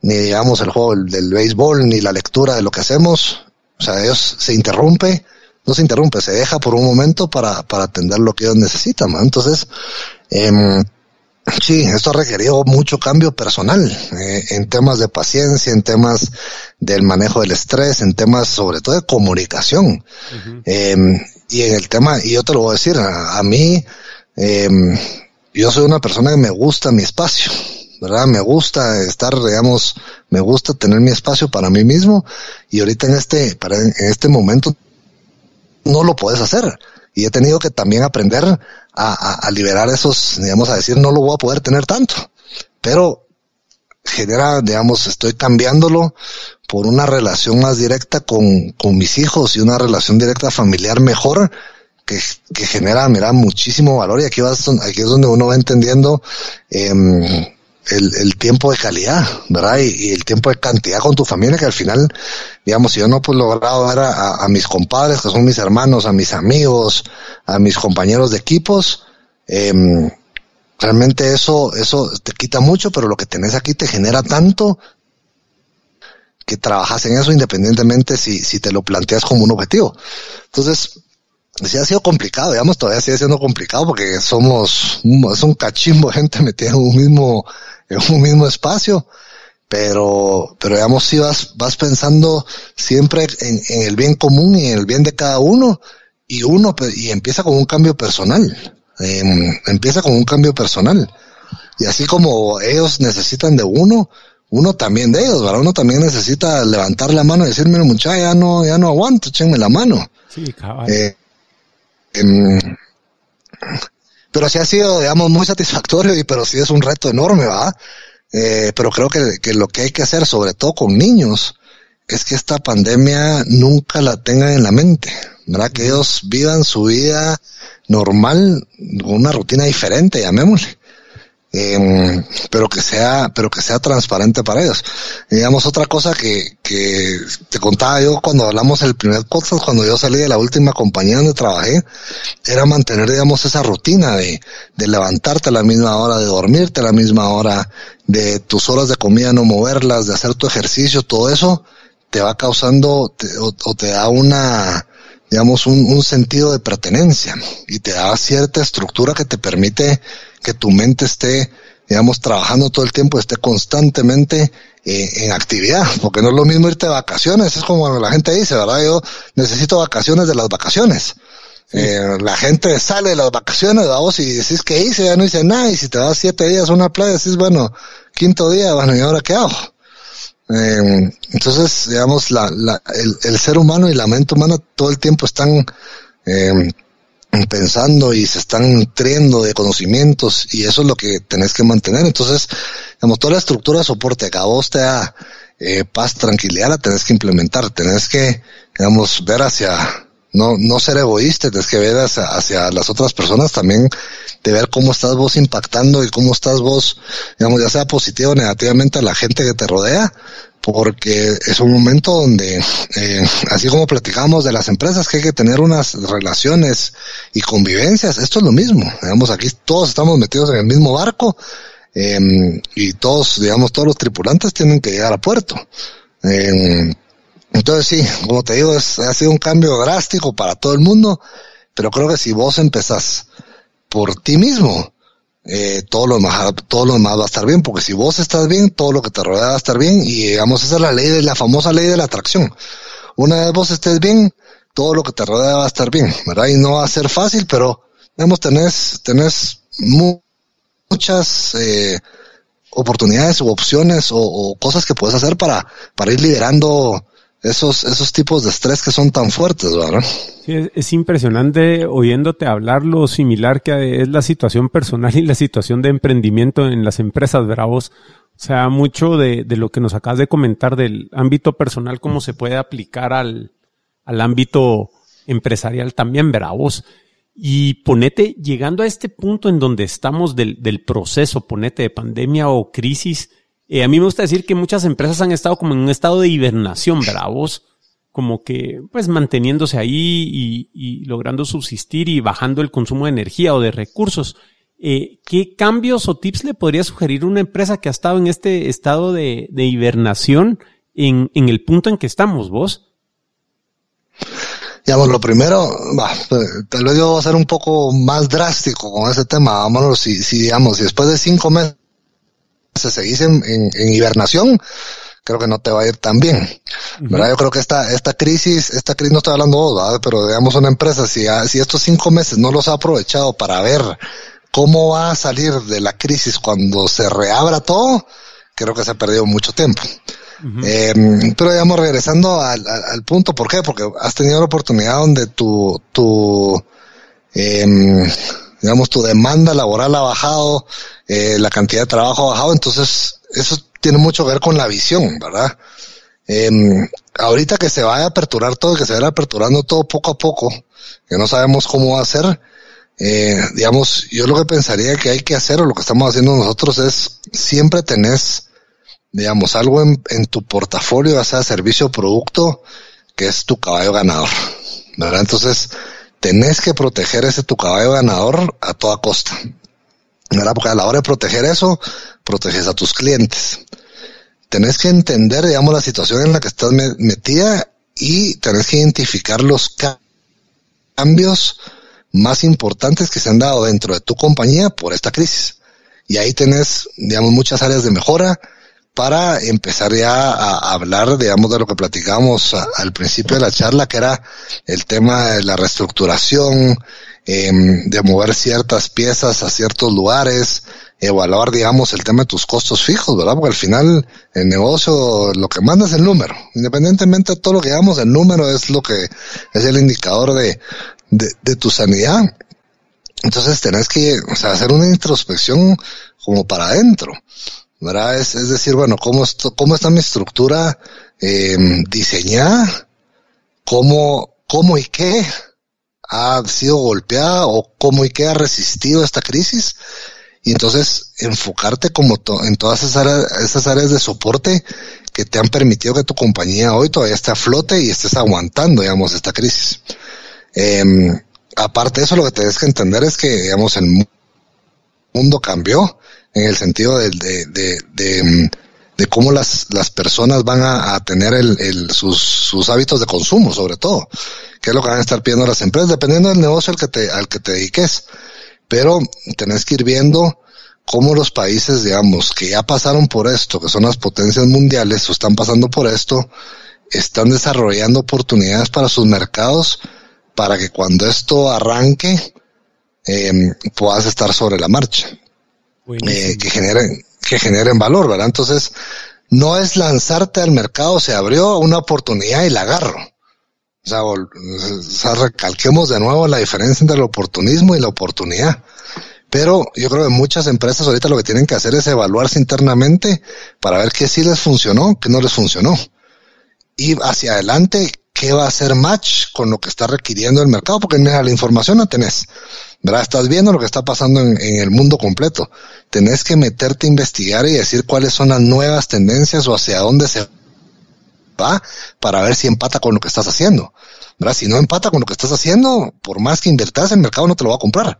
ni digamos el juego del, béisbol, ni la lectura de lo que hacemos, o sea, ellos se interrumpe, no se interrumpe, se deja por un momento para, para atender lo que ellos necesitan, ¿no? Entonces, eh, Sí, esto ha requerido mucho cambio personal eh, en temas de paciencia, en temas del manejo del estrés, en temas sobre todo de comunicación. Uh -huh. eh, y en el tema, y yo te lo voy a decir, a, a mí, eh, yo soy una persona que me gusta mi espacio, ¿verdad? Me gusta estar, digamos, me gusta tener mi espacio para mí mismo y ahorita en este, para, en este momento no lo puedes hacer y he tenido que también aprender a, liberar esos, digamos, a decir, no lo voy a poder tener tanto, pero genera, digamos, estoy cambiándolo por una relación más directa con, con mis hijos y una relación directa familiar mejor que, genera, mira, muchísimo valor. Y aquí, vas, aquí es donde uno va entendiendo eh, el, el, tiempo de calidad, ¿verdad? Y, el tiempo de cantidad con tu familia, que al final, digamos, si yo no pues logrado ver a, a, mis compadres, que son mis hermanos, a mis amigos, a mis compañeros de equipos, eh, realmente eso, eso te quita mucho, pero lo que tenés aquí te genera tanto que trabajas en eso independientemente si, si te lo planteas como un objetivo. Entonces, sí ha sido complicado, digamos, todavía sigue siendo complicado porque somos, es un cachimbo de gente metida en un mismo, en un mismo espacio, pero, pero digamos, si vas, vas pensando siempre en, en el bien común y en el bien de cada uno, y uno, y empieza con un cambio personal, eh, empieza con un cambio personal. Y así como ellos necesitan de uno, uno también de ellos, ¿verdad? Uno también necesita levantar la mano y decirme, muchacha, ya no, ya no aguanto, échenme la mano. Sí, cabal. Eh, eh, pero sí ha sido, digamos, muy satisfactorio y pero sí es un reto enorme, ¿va? Eh, pero creo que, que lo que hay que hacer, sobre todo con niños, es que esta pandemia nunca la tengan en la mente, ¿verdad? Que ellos vivan su vida normal, con una rutina diferente, llamémosle. Eh, pero que sea, pero que sea transparente para ellos. Digamos, otra cosa que, que te contaba yo cuando hablamos el primer podcast, cuando yo salí de la última compañía donde trabajé, era mantener, digamos, esa rutina de, de levantarte a la misma hora, de dormirte a la misma hora, de tus horas de comida no moverlas, de hacer tu ejercicio, todo eso te va causando te, o, o te da una, digamos, un, un, sentido de pertenencia y te da cierta estructura que te permite que tu mente esté, digamos, trabajando todo el tiempo, esté constantemente eh, en actividad, porque no es lo mismo irte de vacaciones, es como la gente dice, ¿verdad? Yo necesito vacaciones de las vacaciones. Eh, la gente sale de las vacaciones, vamos, y decís que hice, ya no hice nada, y si te vas siete días a una playa, decís, bueno, quinto día, bueno, ¿y ahora qué hago? Eh, entonces, digamos, la, la, el, el, ser humano y la mente humana todo el tiempo están eh, pensando y se están nutriendo de conocimientos y eso es lo que tenés que mantener. Entonces, digamos, toda la estructura de soporte que a vos te da eh, paz, tranquilidad, la tenés que implementar. Tenés que, digamos, ver hacia, no, no ser egoísta, tenés que ver hacia, hacia las otras personas también, de ver cómo estás vos impactando y cómo estás vos, digamos, ya sea positivo o negativamente a la gente que te rodea, porque es un momento donde, eh, así como platicamos de las empresas, que hay que tener unas relaciones y convivencias, esto es lo mismo, digamos, aquí todos estamos metidos en el mismo barco, eh, y todos, digamos, todos los tripulantes tienen que llegar a puerto. Eh, entonces sí, como te digo, es, ha sido un cambio drástico para todo el mundo, pero creo que si vos empezás por ti mismo, eh, todo lo demás, todo lo demás va a estar bien, porque si vos estás bien, todo lo que te rodea va a estar bien, y digamos, esa es la ley de la famosa ley de la atracción. Una vez vos estés bien, todo lo que te rodea va a estar bien, ¿verdad? Y no va a ser fácil, pero, digamos, tenés, tenés mu muchas, eh, oportunidades u opciones o, cosas que puedes hacer para, para ir liberando esos, esos tipos de estrés que son tan fuertes, ¿verdad? Sí, es, es, impresionante oyéndote hablar lo similar que es la situación personal y la situación de emprendimiento en las empresas, bravos. O sea, mucho de, de lo que nos acabas de comentar del ámbito personal, cómo se puede aplicar al, al ámbito empresarial también, bravos. Y ponete, llegando a este punto en donde estamos del, del proceso, ponete de pandemia o crisis, eh, a mí me gusta decir que muchas empresas han estado como en un estado de hibernación, bravos, como que pues manteniéndose ahí y, logrando subsistir y bajando el consumo de energía o de recursos. Eh, ¿Qué cambios o tips le podría sugerir una empresa que ha estado en este estado de, hibernación en, el punto en que estamos vos? Digamos, lo primero, bah, tal vez yo voy a ser un poco más drástico con ese tema. Vámonos, si, si digamos, después de cinco meses se seguís en, en, en, hibernación, creo que no te va a ir tan bien. ¿verdad? Uh -huh. Yo creo que esta, esta crisis, esta crisis no estoy hablando vos, ¿verdad? pero digamos una empresa, si, si estos cinco meses no los ha aprovechado para ver cómo va a salir de la crisis cuando se reabra todo, creo que se ha perdido mucho tiempo. Uh -huh. eh, pero digamos, regresando al, al, al, punto, ¿por qué? Porque has tenido la oportunidad donde tu, tu, eh, digamos, tu demanda laboral ha bajado, eh, la cantidad de trabajo ha bajado, entonces eso tiene mucho que ver con la visión, ¿verdad? Em, ahorita que se vaya a aperturar todo, que se vaya aperturando todo poco a poco, que no sabemos cómo va a ser, eh, digamos, yo lo que pensaría que hay que hacer o lo que estamos haciendo nosotros es siempre tenés, digamos, algo en, en tu portafolio, ya sea servicio o producto, que es tu caballo ganador, ¿verdad? Entonces, tenés que proteger ese tu caballo ganador a toda costa. ¿verdad? Porque a la hora de proteger eso, proteges a tus clientes. Tenés que entender, digamos, la situación en la que estás metida y tenés que identificar los cambios más importantes que se han dado dentro de tu compañía por esta crisis. Y ahí tenés, digamos, muchas áreas de mejora para empezar ya a hablar, digamos, de lo que platicamos al principio de la charla, que era el tema de la reestructuración, em, de mover ciertas piezas a ciertos lugares, evaluar, digamos, el tema de tus costos fijos, ¿verdad? Porque al final el negocio lo que manda es el número. Independientemente de todo lo que hagamos, el número es lo que es el indicador de, de, de tu sanidad. Entonces tenés que o sea, hacer una introspección como para adentro. ¿Verdad? Es, es decir, bueno, ¿cómo, esto, cómo está mi estructura eh, diseñada? ¿Cómo, ¿Cómo y qué ha sido golpeada o cómo y qué ha resistido esta crisis? Y entonces enfocarte como en todas esas áreas, esas áreas de soporte que te han permitido que tu compañía hoy todavía esté a flote y estés aguantando, digamos, esta crisis. Eh, aparte de eso, lo que tienes que entender es que, digamos, el mundo cambió en el sentido de, de, de, de, de cómo las, las personas van a, a tener el, el, sus, sus hábitos de consumo, sobre todo, que es lo que van a estar pidiendo las empresas, dependiendo del negocio al que te, al que te dediques. Pero tenés que ir viendo cómo los países, digamos, que ya pasaron por esto, que son las potencias mundiales o están pasando por esto, están desarrollando oportunidades para sus mercados para que cuando esto arranque eh, puedas estar sobre la marcha. Eh, que generen, que generen valor, ¿verdad? Entonces, no es lanzarte al mercado, se abrió una oportunidad y la agarro. O sea, recalquemos de nuevo la diferencia entre el oportunismo y la oportunidad. Pero yo creo que muchas empresas ahorita lo que tienen que hacer es evaluarse internamente para ver qué sí les funcionó, qué no les funcionó. Y hacia adelante, qué va a hacer match con lo que está requiriendo el mercado, porque mira, la información la tenés. ¿Verdad? Estás viendo lo que está pasando en, el mundo completo. Tenés que meterte a investigar y decir cuáles son las nuevas tendencias o hacia dónde se va para ver si empata con lo que estás haciendo. ¿verdad? Si no empata con lo que estás haciendo, por más que inviertas, el mercado no te lo va a comprar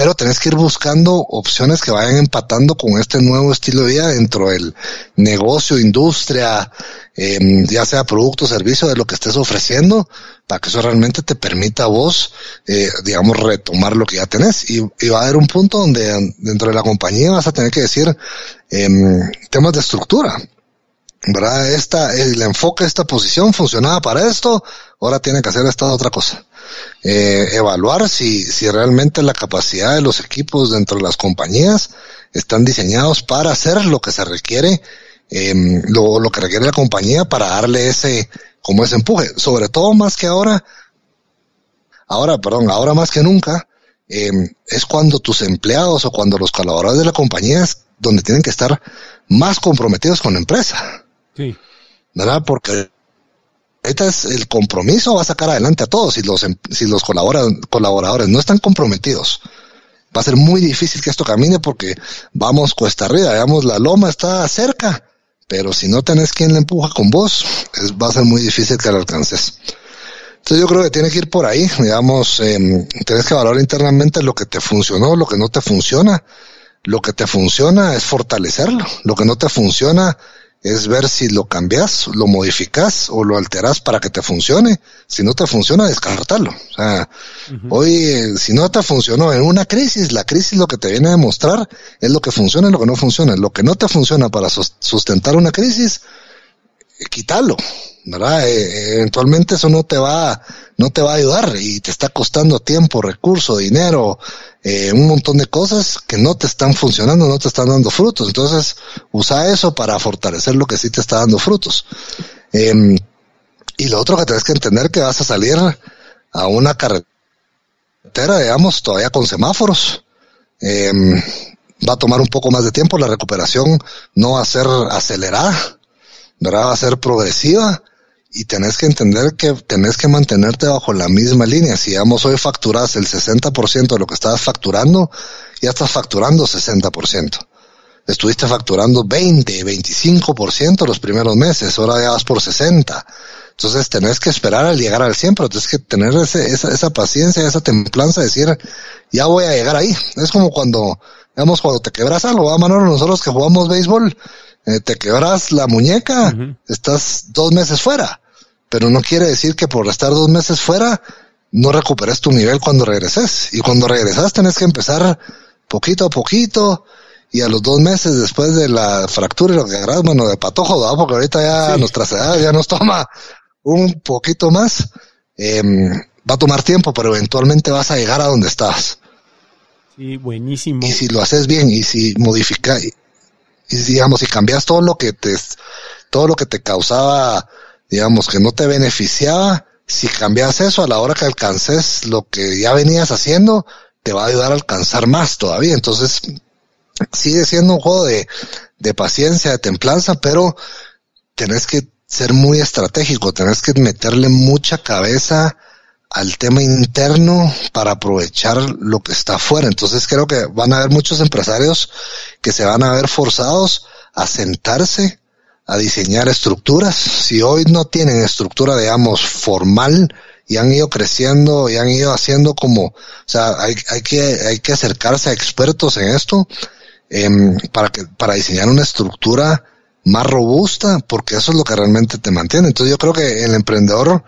pero tenés que ir buscando opciones que vayan empatando con este nuevo estilo de vida dentro del negocio, industria, eh, ya sea producto, servicio, de lo que estés ofreciendo, para que eso realmente te permita a vos, eh, digamos, retomar lo que ya tenés. Y, y, va a haber un punto donde dentro de la compañía vas a tener que decir eh, temas de estructura. ¿Verdad? Esta, el enfoque esta posición funcionaba para esto, ahora tiene que hacer esta otra cosa eh, evaluar si, si realmente la capacidad de los equipos dentro de las compañías están diseñados para hacer lo que se requiere, eh, lo, lo que requiere la compañía para darle ese, como ese empuje. Sobre todo más que ahora, ahora, perdón, ahora más que nunca, eh, es cuando tus empleados o cuando los colaboradores de la compañía es donde tienen que estar más comprometidos con la empresa. Sí. ¿Verdad? Porque este es el compromiso va a sacar adelante a todos si los, em, si los colaboradores no están comprometidos. Va a ser muy difícil que esto camine porque vamos cuesta arriba, digamos, la loma está cerca, pero si no tenés quien le empuja con vos, es, va a ser muy difícil que lo alcances. Entonces yo creo que tiene que ir por ahí, digamos, eh, tienes que valorar internamente lo que te funcionó, lo que no te funciona. Lo que te funciona es fortalecerlo, lo que no te funciona es ver si lo cambias, lo modificas o lo alteras para que te funcione. Si no te funciona, descartarlo. O sea, hoy, si no te funcionó en una crisis, la crisis lo que te viene a demostrar es lo que funciona y lo que no funciona. Lo que no te funciona para sustentar una crisis, quítalo. ¿Verdad? Eh, eventualmente eso no te va, no te va a ayudar y te está costando tiempo, recurso, dinero, eh, un montón de cosas que no te están funcionando, no te están dando frutos. Entonces, usa eso para fortalecer lo que sí te está dando frutos. Eh, y lo otro que tienes que entender que vas a salir a una carretera, digamos, todavía con semáforos. Eh, va a tomar un poco más de tiempo, la recuperación no va a ser acelerada, ¿verdad? Va a ser progresiva y tenés que entender que tenés que mantenerte bajo la misma línea. Si digamos hoy facturas el 60% de lo que estabas facturando, ya estás facturando 60%. Estuviste facturando 20, 25% los primeros meses, ahora ya vas por 60. Entonces tenés que esperar al llegar al 100, pero tienes que tener ese, esa, esa paciencia, esa templanza, de decir, ya voy a llegar ahí. Es como cuando, digamos, cuando te quebras algo, ¿va, Manolo? Nosotros que jugamos béisbol, eh, te quebras la muñeca, estás dos meses fuera, pero no quiere decir que por estar dos meses fuera no recuperes tu nivel cuando regreses. Y cuando regresas tenés que empezar poquito a poquito y a los dos meses después de la fractura y lo que agarras, bueno, de patojo, ¿verdad? porque ahorita ya nuestras edades ya nos toma un poquito más. Em, va a tomar tiempo, pero eventualmente vas a llegar a donde estás. Sí, buenísimo. Y si lo haces bien y si modificas, y digamos, si cambias todo lo que te, todo lo que te causaba, digamos, que no te beneficiaba, si cambias eso a la hora que alcances lo que ya venías haciendo, te va a ayudar a alcanzar más todavía. Entonces, sigue siendo un juego de, de paciencia, de templanza, pero tenés que ser muy estratégico, tenés que meterle mucha cabeza al tema interno para aprovechar lo que está afuera. Entonces creo que van a haber muchos empresarios que se van a ver forzados a sentarse, a diseñar estructuras. Si hoy no tienen estructura, digamos, formal y han ido creciendo y han ido haciendo como, o sea, hay, hay que, hay que acercarse a expertos en esto, em, para que, para diseñar una estructura más robusta, porque eso es lo que realmente te mantiene. Entonces yo creo que el emprendedor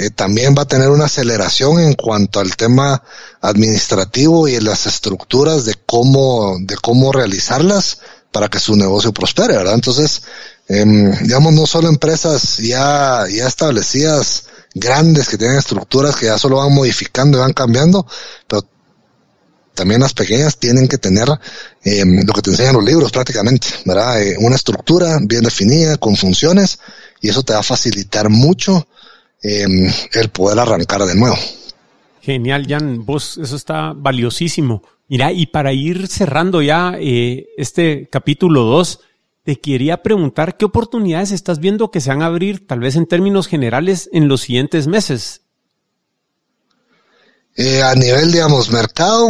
eh, también va a tener una aceleración en cuanto al tema administrativo y en las estructuras de cómo, de cómo realizarlas para que su negocio prospere, ¿verdad? Entonces, em, digamos, no solo empresas ya, ya establecidas, grandes que tienen estructuras que ya solo van modificando y van cambiando, pero también las pequeñas tienen que tener eh, lo que te enseñan los libros prácticamente, ¿verdad? Eh, una estructura bien definida, con funciones, y eso te va a facilitar mucho eh, el poder arrancar de nuevo. Genial, Jan, vos, eso está valiosísimo. Mira, y para ir cerrando ya este capítulo 2, te quería preguntar qué oportunidades estás viendo que se van a abrir, tal vez en términos generales, en los siguientes meses. Eh, a nivel, digamos, mercado,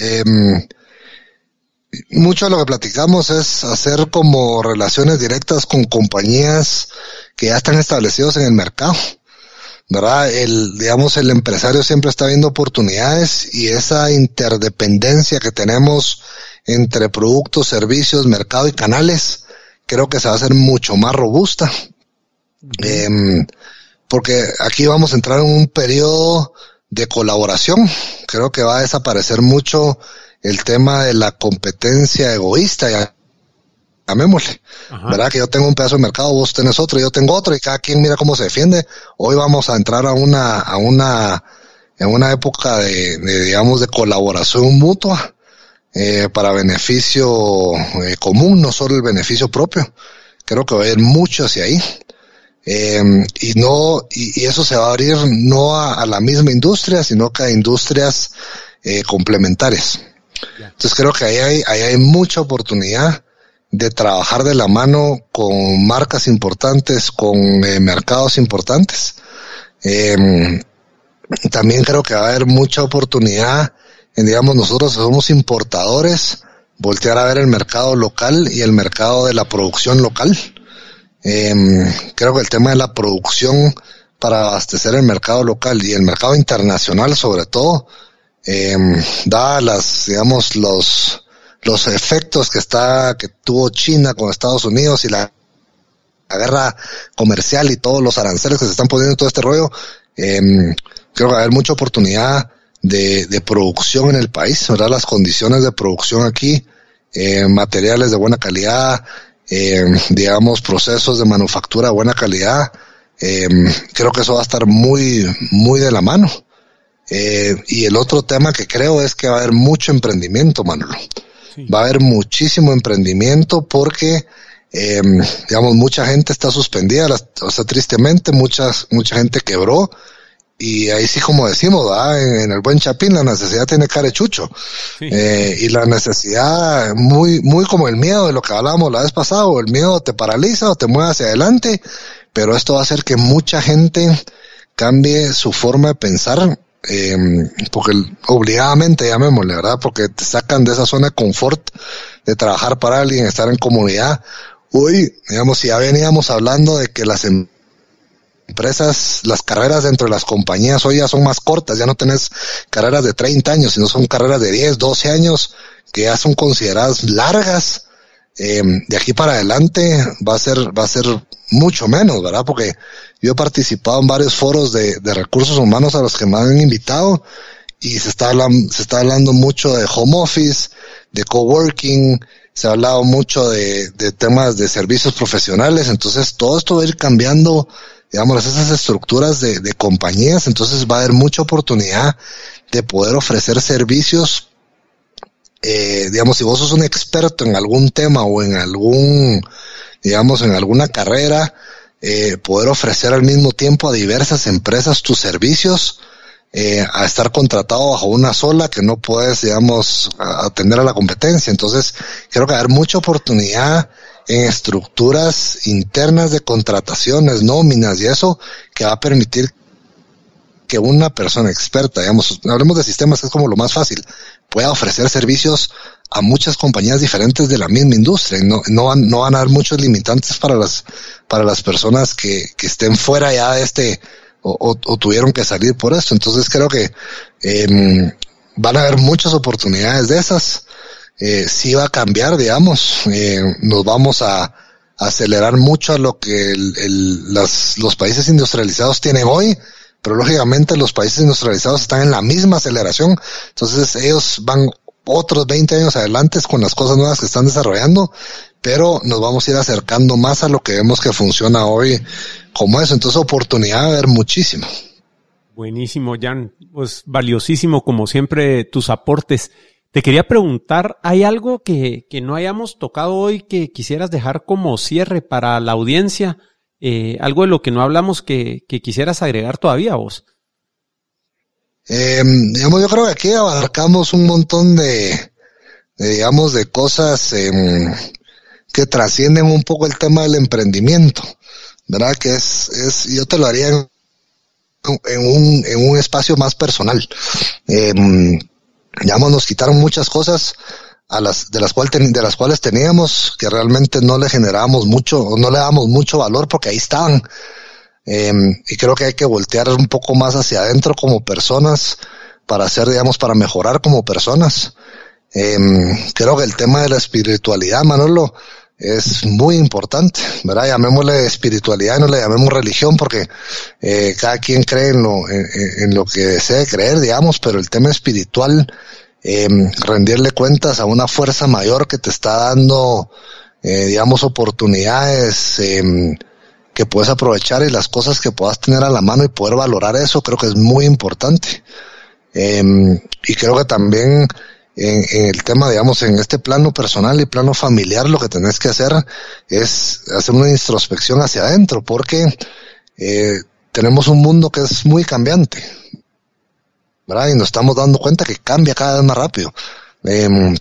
eh, mucho de lo que platicamos es hacer como relaciones directas con compañías que ya están establecidos en el mercado. ¿Verdad? El, digamos, el empresario siempre está viendo oportunidades y esa interdependencia que tenemos entre productos, servicios, mercado y canales, creo que se va a hacer mucho más robusta. eh, porque aquí vamos a entrar en un periodo de colaboración. Creo que va a desaparecer mucho el tema de la competencia egoísta, ya ¿Verdad? Que yo tengo un pedazo de mercado, vos tenés otro, yo tengo otro, y cada quien mira cómo se defiende. Hoy vamos a entrar a una, a una, en una época de, digamos, de colaboración mutua, eh, para beneficio eh, común, no solo el beneficio propio. Creo que va a ir mucho hacia ahí. Eh, y no, y, eso se va a abrir no a, la misma industria, sino que a industrias eh, complementarias. Entonces creo que ahí hay, ahí hay mucha oportunidad de trabajar de la mano con marcas importantes, con eh, mercados importantes. Em, también creo que va a haber mucha oportunidad en, digamos, nosotros somos importadores, voltear a ver el mercado local y el mercado de la producción local. Eh, creo que el tema de la producción para abastecer el mercado local y el mercado internacional sobre todo, eh, da las, digamos, los, los efectos que está, que tuvo China con Estados Unidos y la, guerra comercial y todos los aranceles que se están poniendo en todo este rollo, eh, creo que va a haber mucha oportunidad de, de producción en el país, ¿verdad? Las condiciones de producción aquí, eh, materiales de buena calidad, eh, digamos, procesos de manufactura de buena calidad. Creo que eso va a estar muy, muy de la mano. Eh, y el otro tema que creo es que va a haber mucho emprendimiento, Manolo. Va a haber muchísimo emprendimiento porque, eh, digamos, mucha gente está suspendida, o sea, tristemente, muchas, mucha gente quebró. Y ahí sí como decimos, En, el buen chapín la necesidad tiene carechucho. Eh, y la necesidad, muy, muy como el miedo de lo que hablábamos la vez pasada, o el miedo te paraliza o te mueve hacia adelante, pero esto va a hacer que mucha gente cambie su forma de pensar, eh, porque obligadamente llamémosle, ¿verdad? Porque te sacan de esa zona de confort de trabajar para alguien, estar en comunidad. Hoy, digamos, si ya veníamos hablando de que las em- empresas, las carreras dentro de las compañías hoy ya son más cortas, ya no tenés carreras de 30 años, sino son carreras de 10, 12 años que ya son consideradas largas. Eh, de aquí para adelante va a ser, va a ser mucho menos, ¿verdad? Porque yo he participado en varios foros de, de recursos humanos a los que me han invitado y se está hablando, se está hablando mucho de home office, de coworking, se ha hablado mucho de, de temas de servicios profesionales, entonces todo esto va a ir cambiando digamos, esas estructuras de, de compañías, entonces va a haber mucha oportunidad de poder ofrecer servicios eh, digamos, si vos sos un experto en algún tema o en algún, digamos, en alguna carrera, eh, poder ofrecer al mismo tiempo a diversas empresas tus servicios, eh, a estar contratado bajo una sola que no puedes, digamos, atender a la competencia. Entonces, creo que haber mucha oportunidad en estructuras internas de contrataciones, nóminas y eso que va a permitir que una persona experta, digamos, hablemos de sistemas que es como lo más fácil, pueda ofrecer servicios a muchas compañías diferentes de la misma industria. No, no, van, no van a haber muchos limitantes para las, para las personas que, que estén fuera ya de este, o, o, tuvieron que salir por esto. Entonces creo que eh, van a haber muchas oportunidades de esas eh, sí va a cambiar, digamos, eh, nos vamos a, acelerar mucho a lo que el, los países industrializados tienen hoy, pero lógicamente los países industrializados están en la misma aceleración, entonces ellos van otros 20 años adelante con las cosas nuevas que están desarrollando, pero nos vamos a ir acercando más a lo que vemos que funciona hoy como eso, entonces oportunidad de ver muchísimo. Buenísimo, Jan, pues valiosísimo como siempre tus aportes. Te quería preguntar, ¿hay algo que, que, no hayamos tocado hoy que quisieras dejar como cierre para la audiencia? Eh, algo de lo que no hablamos que, que quisieras agregar todavía vos. Eh, digamos, yo creo que aquí abarcamos un montón de, digamos, de cosas eh, que trascienden un poco el tema del emprendimiento, ¿verdad? Que es, es yo te lo haría en, un, en un espacio más personal. Eh, digamos, nos quitaron muchas cosas a las, de las cuales, de las cuales teníamos que realmente no le generábamos mucho, o no le damos mucho valor porque ahí estaban. Em, y creo que hay que voltear un poco más hacia adentro como personas para hacer, digamos, para mejorar como personas. Em, creo que el tema de la espiritualidad, Manolo, es muy importante, ¿verdad? Llamémosle espiritualidad, no le llamemos religión porque eh, cada quien cree en lo, en, lo que desee creer, digamos, pero el tema espiritual, eh, rendirle cuentas a una fuerza mayor que te está dando, eh, digamos, oportunidades que puedes aprovechar y las cosas que puedas tener a la mano y poder valorar eso, creo que es muy importante. Em, y creo que también en, el tema, digamos, en este plano personal y plano familiar, lo que tenés que hacer es hacer una introspección hacia adentro, porque eh, tenemos un mundo que es muy cambiante. Y nos estamos dando cuenta que cambia cada vez más rápido. Eh,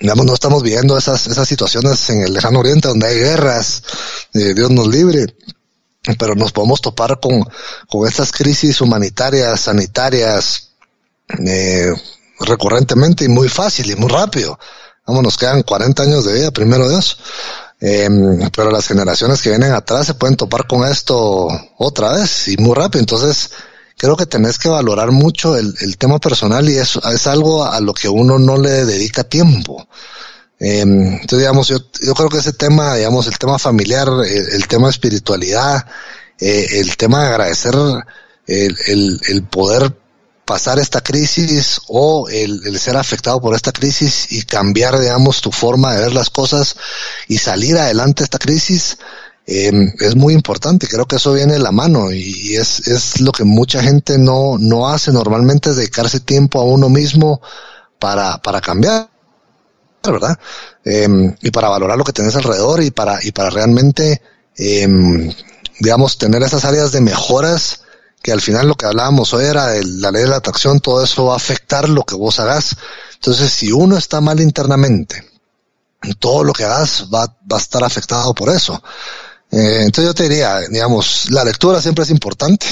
digamos, no estamos viviendo esas, esas situaciones en el lejano oriente donde hay guerras, eh, Dios nos libre, pero nos podemos topar con, con estas crisis humanitarias, sanitarias, eh, recurrentemente y muy fácil y muy rápido. Vamos, nos quedan 40 años de vida, primero Dios. Eh, pero las generaciones que vienen atrás se pueden topar con esto otra vez y muy rápido. Entonces, creo que tenés que valorar mucho el, el tema personal y eso es algo a lo que uno no le dedica tiempo. Eh, entonces, digamos, yo, creo que ese tema, digamos, el tema familiar, el, tema de espiritualidad, eh, el tema de agradecer el, el, el poder pasar esta crisis o el, el, ser afectado por esta crisis y cambiar, digamos, tu forma de ver las cosas y salir adelante esta crisis, eh, es muy importante. Creo que eso viene de la mano y, es, es lo que mucha gente no, no hace normalmente, es dedicarse tiempo a uno mismo para, para cambiar. ¿verdad? Eh, y para valorar lo que tenés alrededor y para, y para realmente, eh, digamos, tener esas áreas de mejoras que al final lo que hablábamos hoy era de la ley de la atracción, todo eso va a afectar lo que vos hagas. Entonces, si uno está mal internamente, todo lo que hagas va, va a estar afectado por eso. Eh, entonces yo te diría, digamos, la lectura siempre es importante.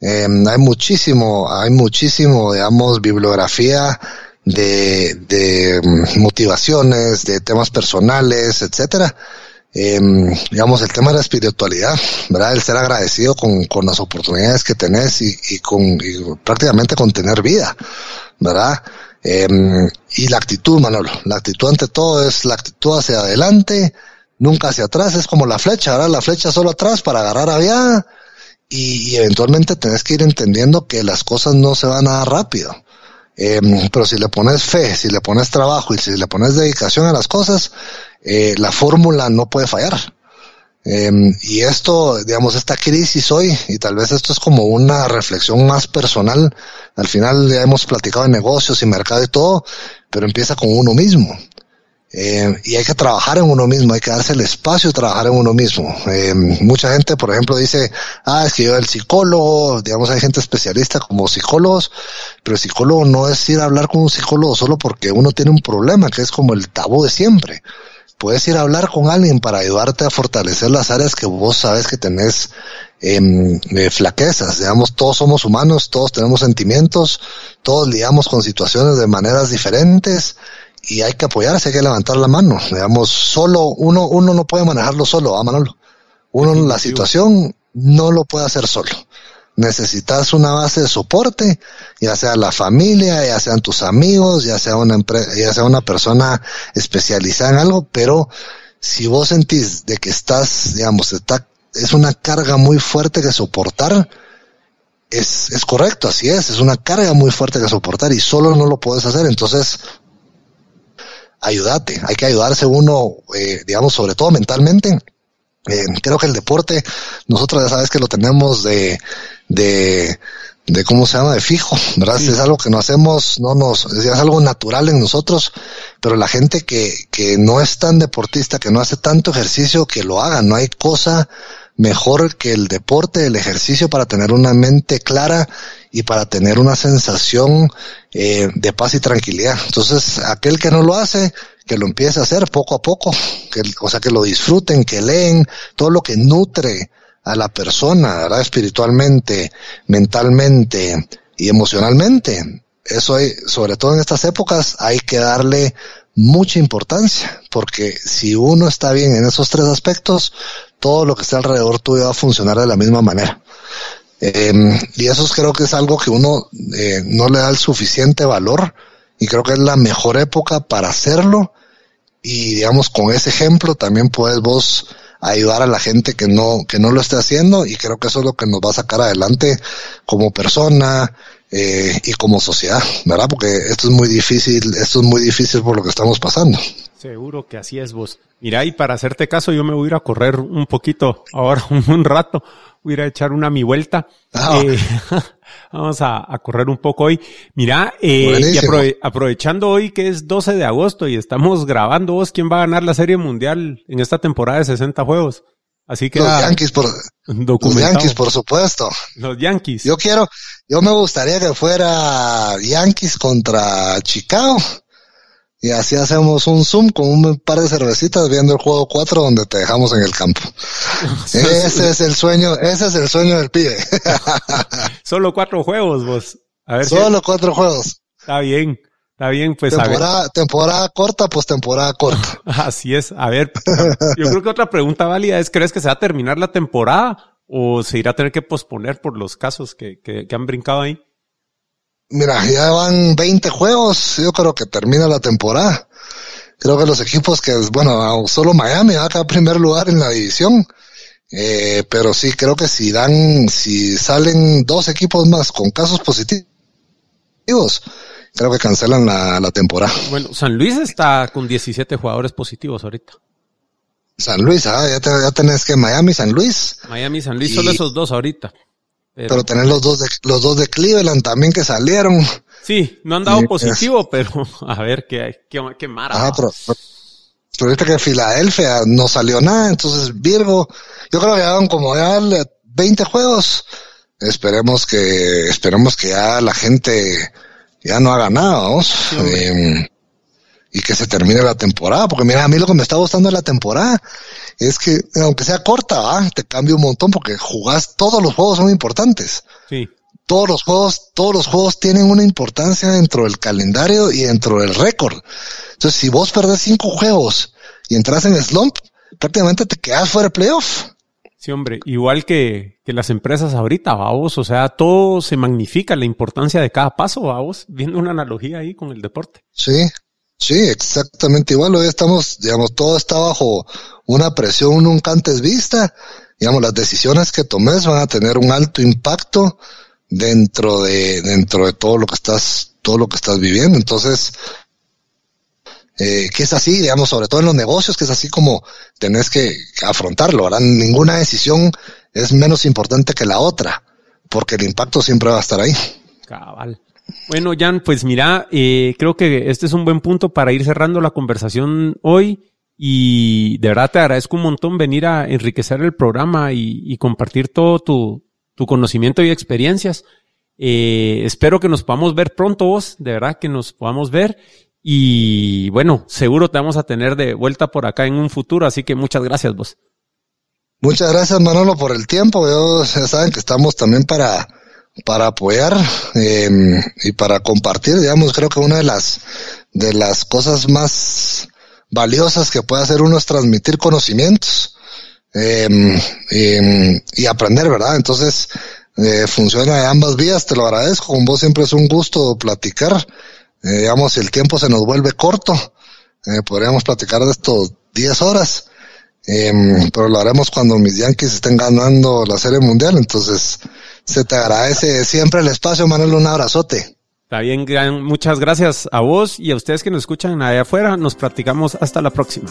Eh, hay muchísimo, hay muchísimo, digamos, bibliografía de, mm, motivaciones, de temas personales, etcétera. Eh, digamos, el tema de la espiritualidad, ¿verdad? El ser agradecido con, con las oportunidades que tenés y, y con y prácticamente con tener vida, ¿verdad? Y la actitud, Manolo. La actitud ante todo es la actitud hacia adelante, nunca hacia atrás. Es como la flecha, ¿verdad? La flecha solo atrás para agarrar aviada y, y eventualmente tenés que ir entendiendo que las cosas no se van a dar rápido. Eh, pero si le pones fe, si le pones trabajo y si le pones dedicación a las cosas, eh, la fórmula no puede fallar. Eh, y esto, digamos, esta crisis hoy, y tal vez esto es como una reflexión más personal, al final ya hemos platicado de negocios y mercado y todo, pero empieza con uno mismo. Eh, y hay que trabajar en uno mismo, hay que darse el espacio de trabajar en uno mismo. Eh, mucha gente, por ejemplo, dice, ah, es que yo el psicólogo, digamos, hay gente especialista como psicólogos, pero el psicólogo no es ir a hablar con un psicólogo solo porque uno tiene un problema, que es como el tabú de siempre. Puedes ir a hablar con alguien para ayudarte a fortalecer las áreas que vos sabes que tenés eh, flaquezas. Digamos, todos somos humanos, todos tenemos sentimientos, todos lidiamos con situaciones de maneras diferentes y hay que apoyarse, hay que levantar la mano. Digamos, solo uno, uno no puede manejarlo solo, ¿ah, Manolo? Uno en la situación no lo puede hacer solo. Necesitas una base de soporte, ya sea la familia, ya sean tus amigos, ya sea una empresa, ya sea una persona especializada en algo, pero si vos sentís de que estás, digamos, está, es una carga muy fuerte que soportar, es, es correcto, así es, es una carga muy fuerte que soportar y solo no lo puedes hacer. Entonces, ayúdate, hay que ayudarse uno, eh, digamos, sobre todo mentalmente. Eh, creo que el deporte, nosotros ya sabes que lo tenemos de, de, de cómo se llama, de fijo, ¿verdad? Sí. Es algo que no hacemos, no nos, es, es algo natural en nosotros, pero la gente que, que no es tan deportista, que no hace tanto ejercicio, que lo haga, no hay cosa mejor que el deporte, el ejercicio para tener una mente clara y para tener una sensación eh, de paz y tranquilidad. Entonces, aquel que no lo hace, que lo empiece a hacer poco a poco, que, o sea, que lo disfruten, que leen, todo lo que nutre a la persona, ¿verdad? Espiritualmente, mentalmente y emocionalmente. Eso hay, sobre todo en estas épocas, hay que darle mucha importancia, porque si uno está bien en esos tres aspectos, todo lo que está alrededor tuyo va a funcionar de la misma manera. Eh, y eso creo que es algo que uno eh, no le da el suficiente valor y creo que es la mejor época para hacerlo y digamos con ese ejemplo también puedes vos ayudar a la gente que no que no lo esté haciendo y creo que eso es lo que nos va a sacar adelante como persona eh, y como sociedad, ¿verdad? Porque esto es muy difícil, esto es muy difícil por lo que estamos pasando. Seguro que así es vos. Mira, y para hacerte caso, yo me voy a ir a correr un poquito ahora, un rato, voy a ir a echar una mi vuelta. Ah. Eh, vamos a, a, correr un poco hoy. Mira, eh, y aprove aprovechando hoy que es 12 de agosto y estamos grabando vos, ¿quién va a ganar la Serie Mundial en esta temporada de 60 juegos? Así que los Yankees por los Yankees por supuesto. Los Yankees. Yo quiero, yo me gustaría que fuera Yankees contra Chicago y así hacemos un zoom con un par de cervecitas viendo el juego 4 donde te dejamos en el campo. ese es el sueño, ese es el sueño del pibe. Solo cuatro juegos, vos. A ver Solo si... cuatro juegos. Está bien. Está bien, pues temporada, a ver. temporada corta, pues temporada corta. Así es. A ver, yo creo que otra pregunta válida es, ¿crees que se va a terminar la temporada o se irá a tener que posponer por los casos que, que, que han brincado ahí? Mira, ya van 20 juegos, yo creo que termina la temporada. Creo que los equipos que, bueno, solo Miami va a quedar primer lugar en la división. Eh, pero sí, creo que si dan, si salen dos equipos más con casos positivos, creo que cancelan la, la temporada. Bueno, San Luis está con 17 jugadores positivos ahorita. San Luis, ah, ya, te, ya tenés que Miami, San Luis. Miami, San Luis, y... solo esos dos ahorita. Pero, pero, tener los dos de, los dos de Cleveland también que salieron. Sí, no han dado positivo, es. pero a ver qué, qué, qué mara. Ajá, pero, pero ahorita que Filadelfia no salió nada, entonces Virgo, yo creo que llevan como ya 20 juegos, esperemos que, esperemos que ya la gente ya no haga nada, vamos. Em, y que se termine la temporada, porque mira, a mí lo que me está gustando de la temporada es que, aunque sea corta, te cambia un montón porque jugás, todos los juegos son importantes. Sí. Todos los juegos, todos los juegos tienen una importancia dentro del calendario y dentro del récord. Entonces, si vos perdés cinco juegos y entras en slump, prácticamente te quedas fuera de playoff. Sí, hombre, igual que, que las empresas ahorita, vamos, o sea, todo se magnifica la importancia de cada paso, vamos, viendo una analogía ahí con el deporte. Sí, sí, exactamente igual. Hoy estamos, digamos, todo está bajo una presión nunca antes vista. Digamos, las decisiones que tomes van a tener un alto impacto dentro de, dentro de todo lo que estás, todo lo que estás viviendo. Entonces, eh, que es así, digamos, sobre todo en los negocios, que es así como tenés que afrontarlo, ¿verdad? Ninguna decisión es menos importante que la otra, porque el impacto siempre va a estar ahí. Cabal. Bueno, Jan, pues mira, eh, creo que este es un buen punto para ir cerrando la conversación hoy y de verdad te agradezco un montón venir a enriquecer el programa y, compartir todo tu, tu, conocimiento y experiencias. Eh, espero que nos podamos ver pronto vos, de verdad que nos podamos ver y bueno, seguro te vamos a tener de vuelta por acá en un futuro, así que muchas gracias vos. Muchas gracias Manolo por el tiempo. Yo, ya saben que estamos también para, para apoyar eh, y para compartir. Digamos, creo que una de las, de las cosas más valiosas que puede hacer uno es transmitir conocimientos eh, y aprender, ¿verdad? Entonces, eh, funciona de ambas vías, te lo agradezco. Con vos siempre es un gusto platicar eh, digamos, el tiempo se nos vuelve corto, eh, podríamos platicar de esto 10 horas, em, pero lo haremos cuando mis Yankees estén ganando la Serie Mundial, entonces se te agradece siempre el espacio, Manuel, un abrazote. Está bien, muchas gracias a vos y a ustedes que nos escuchan allá afuera, nos platicamos hasta la próxima.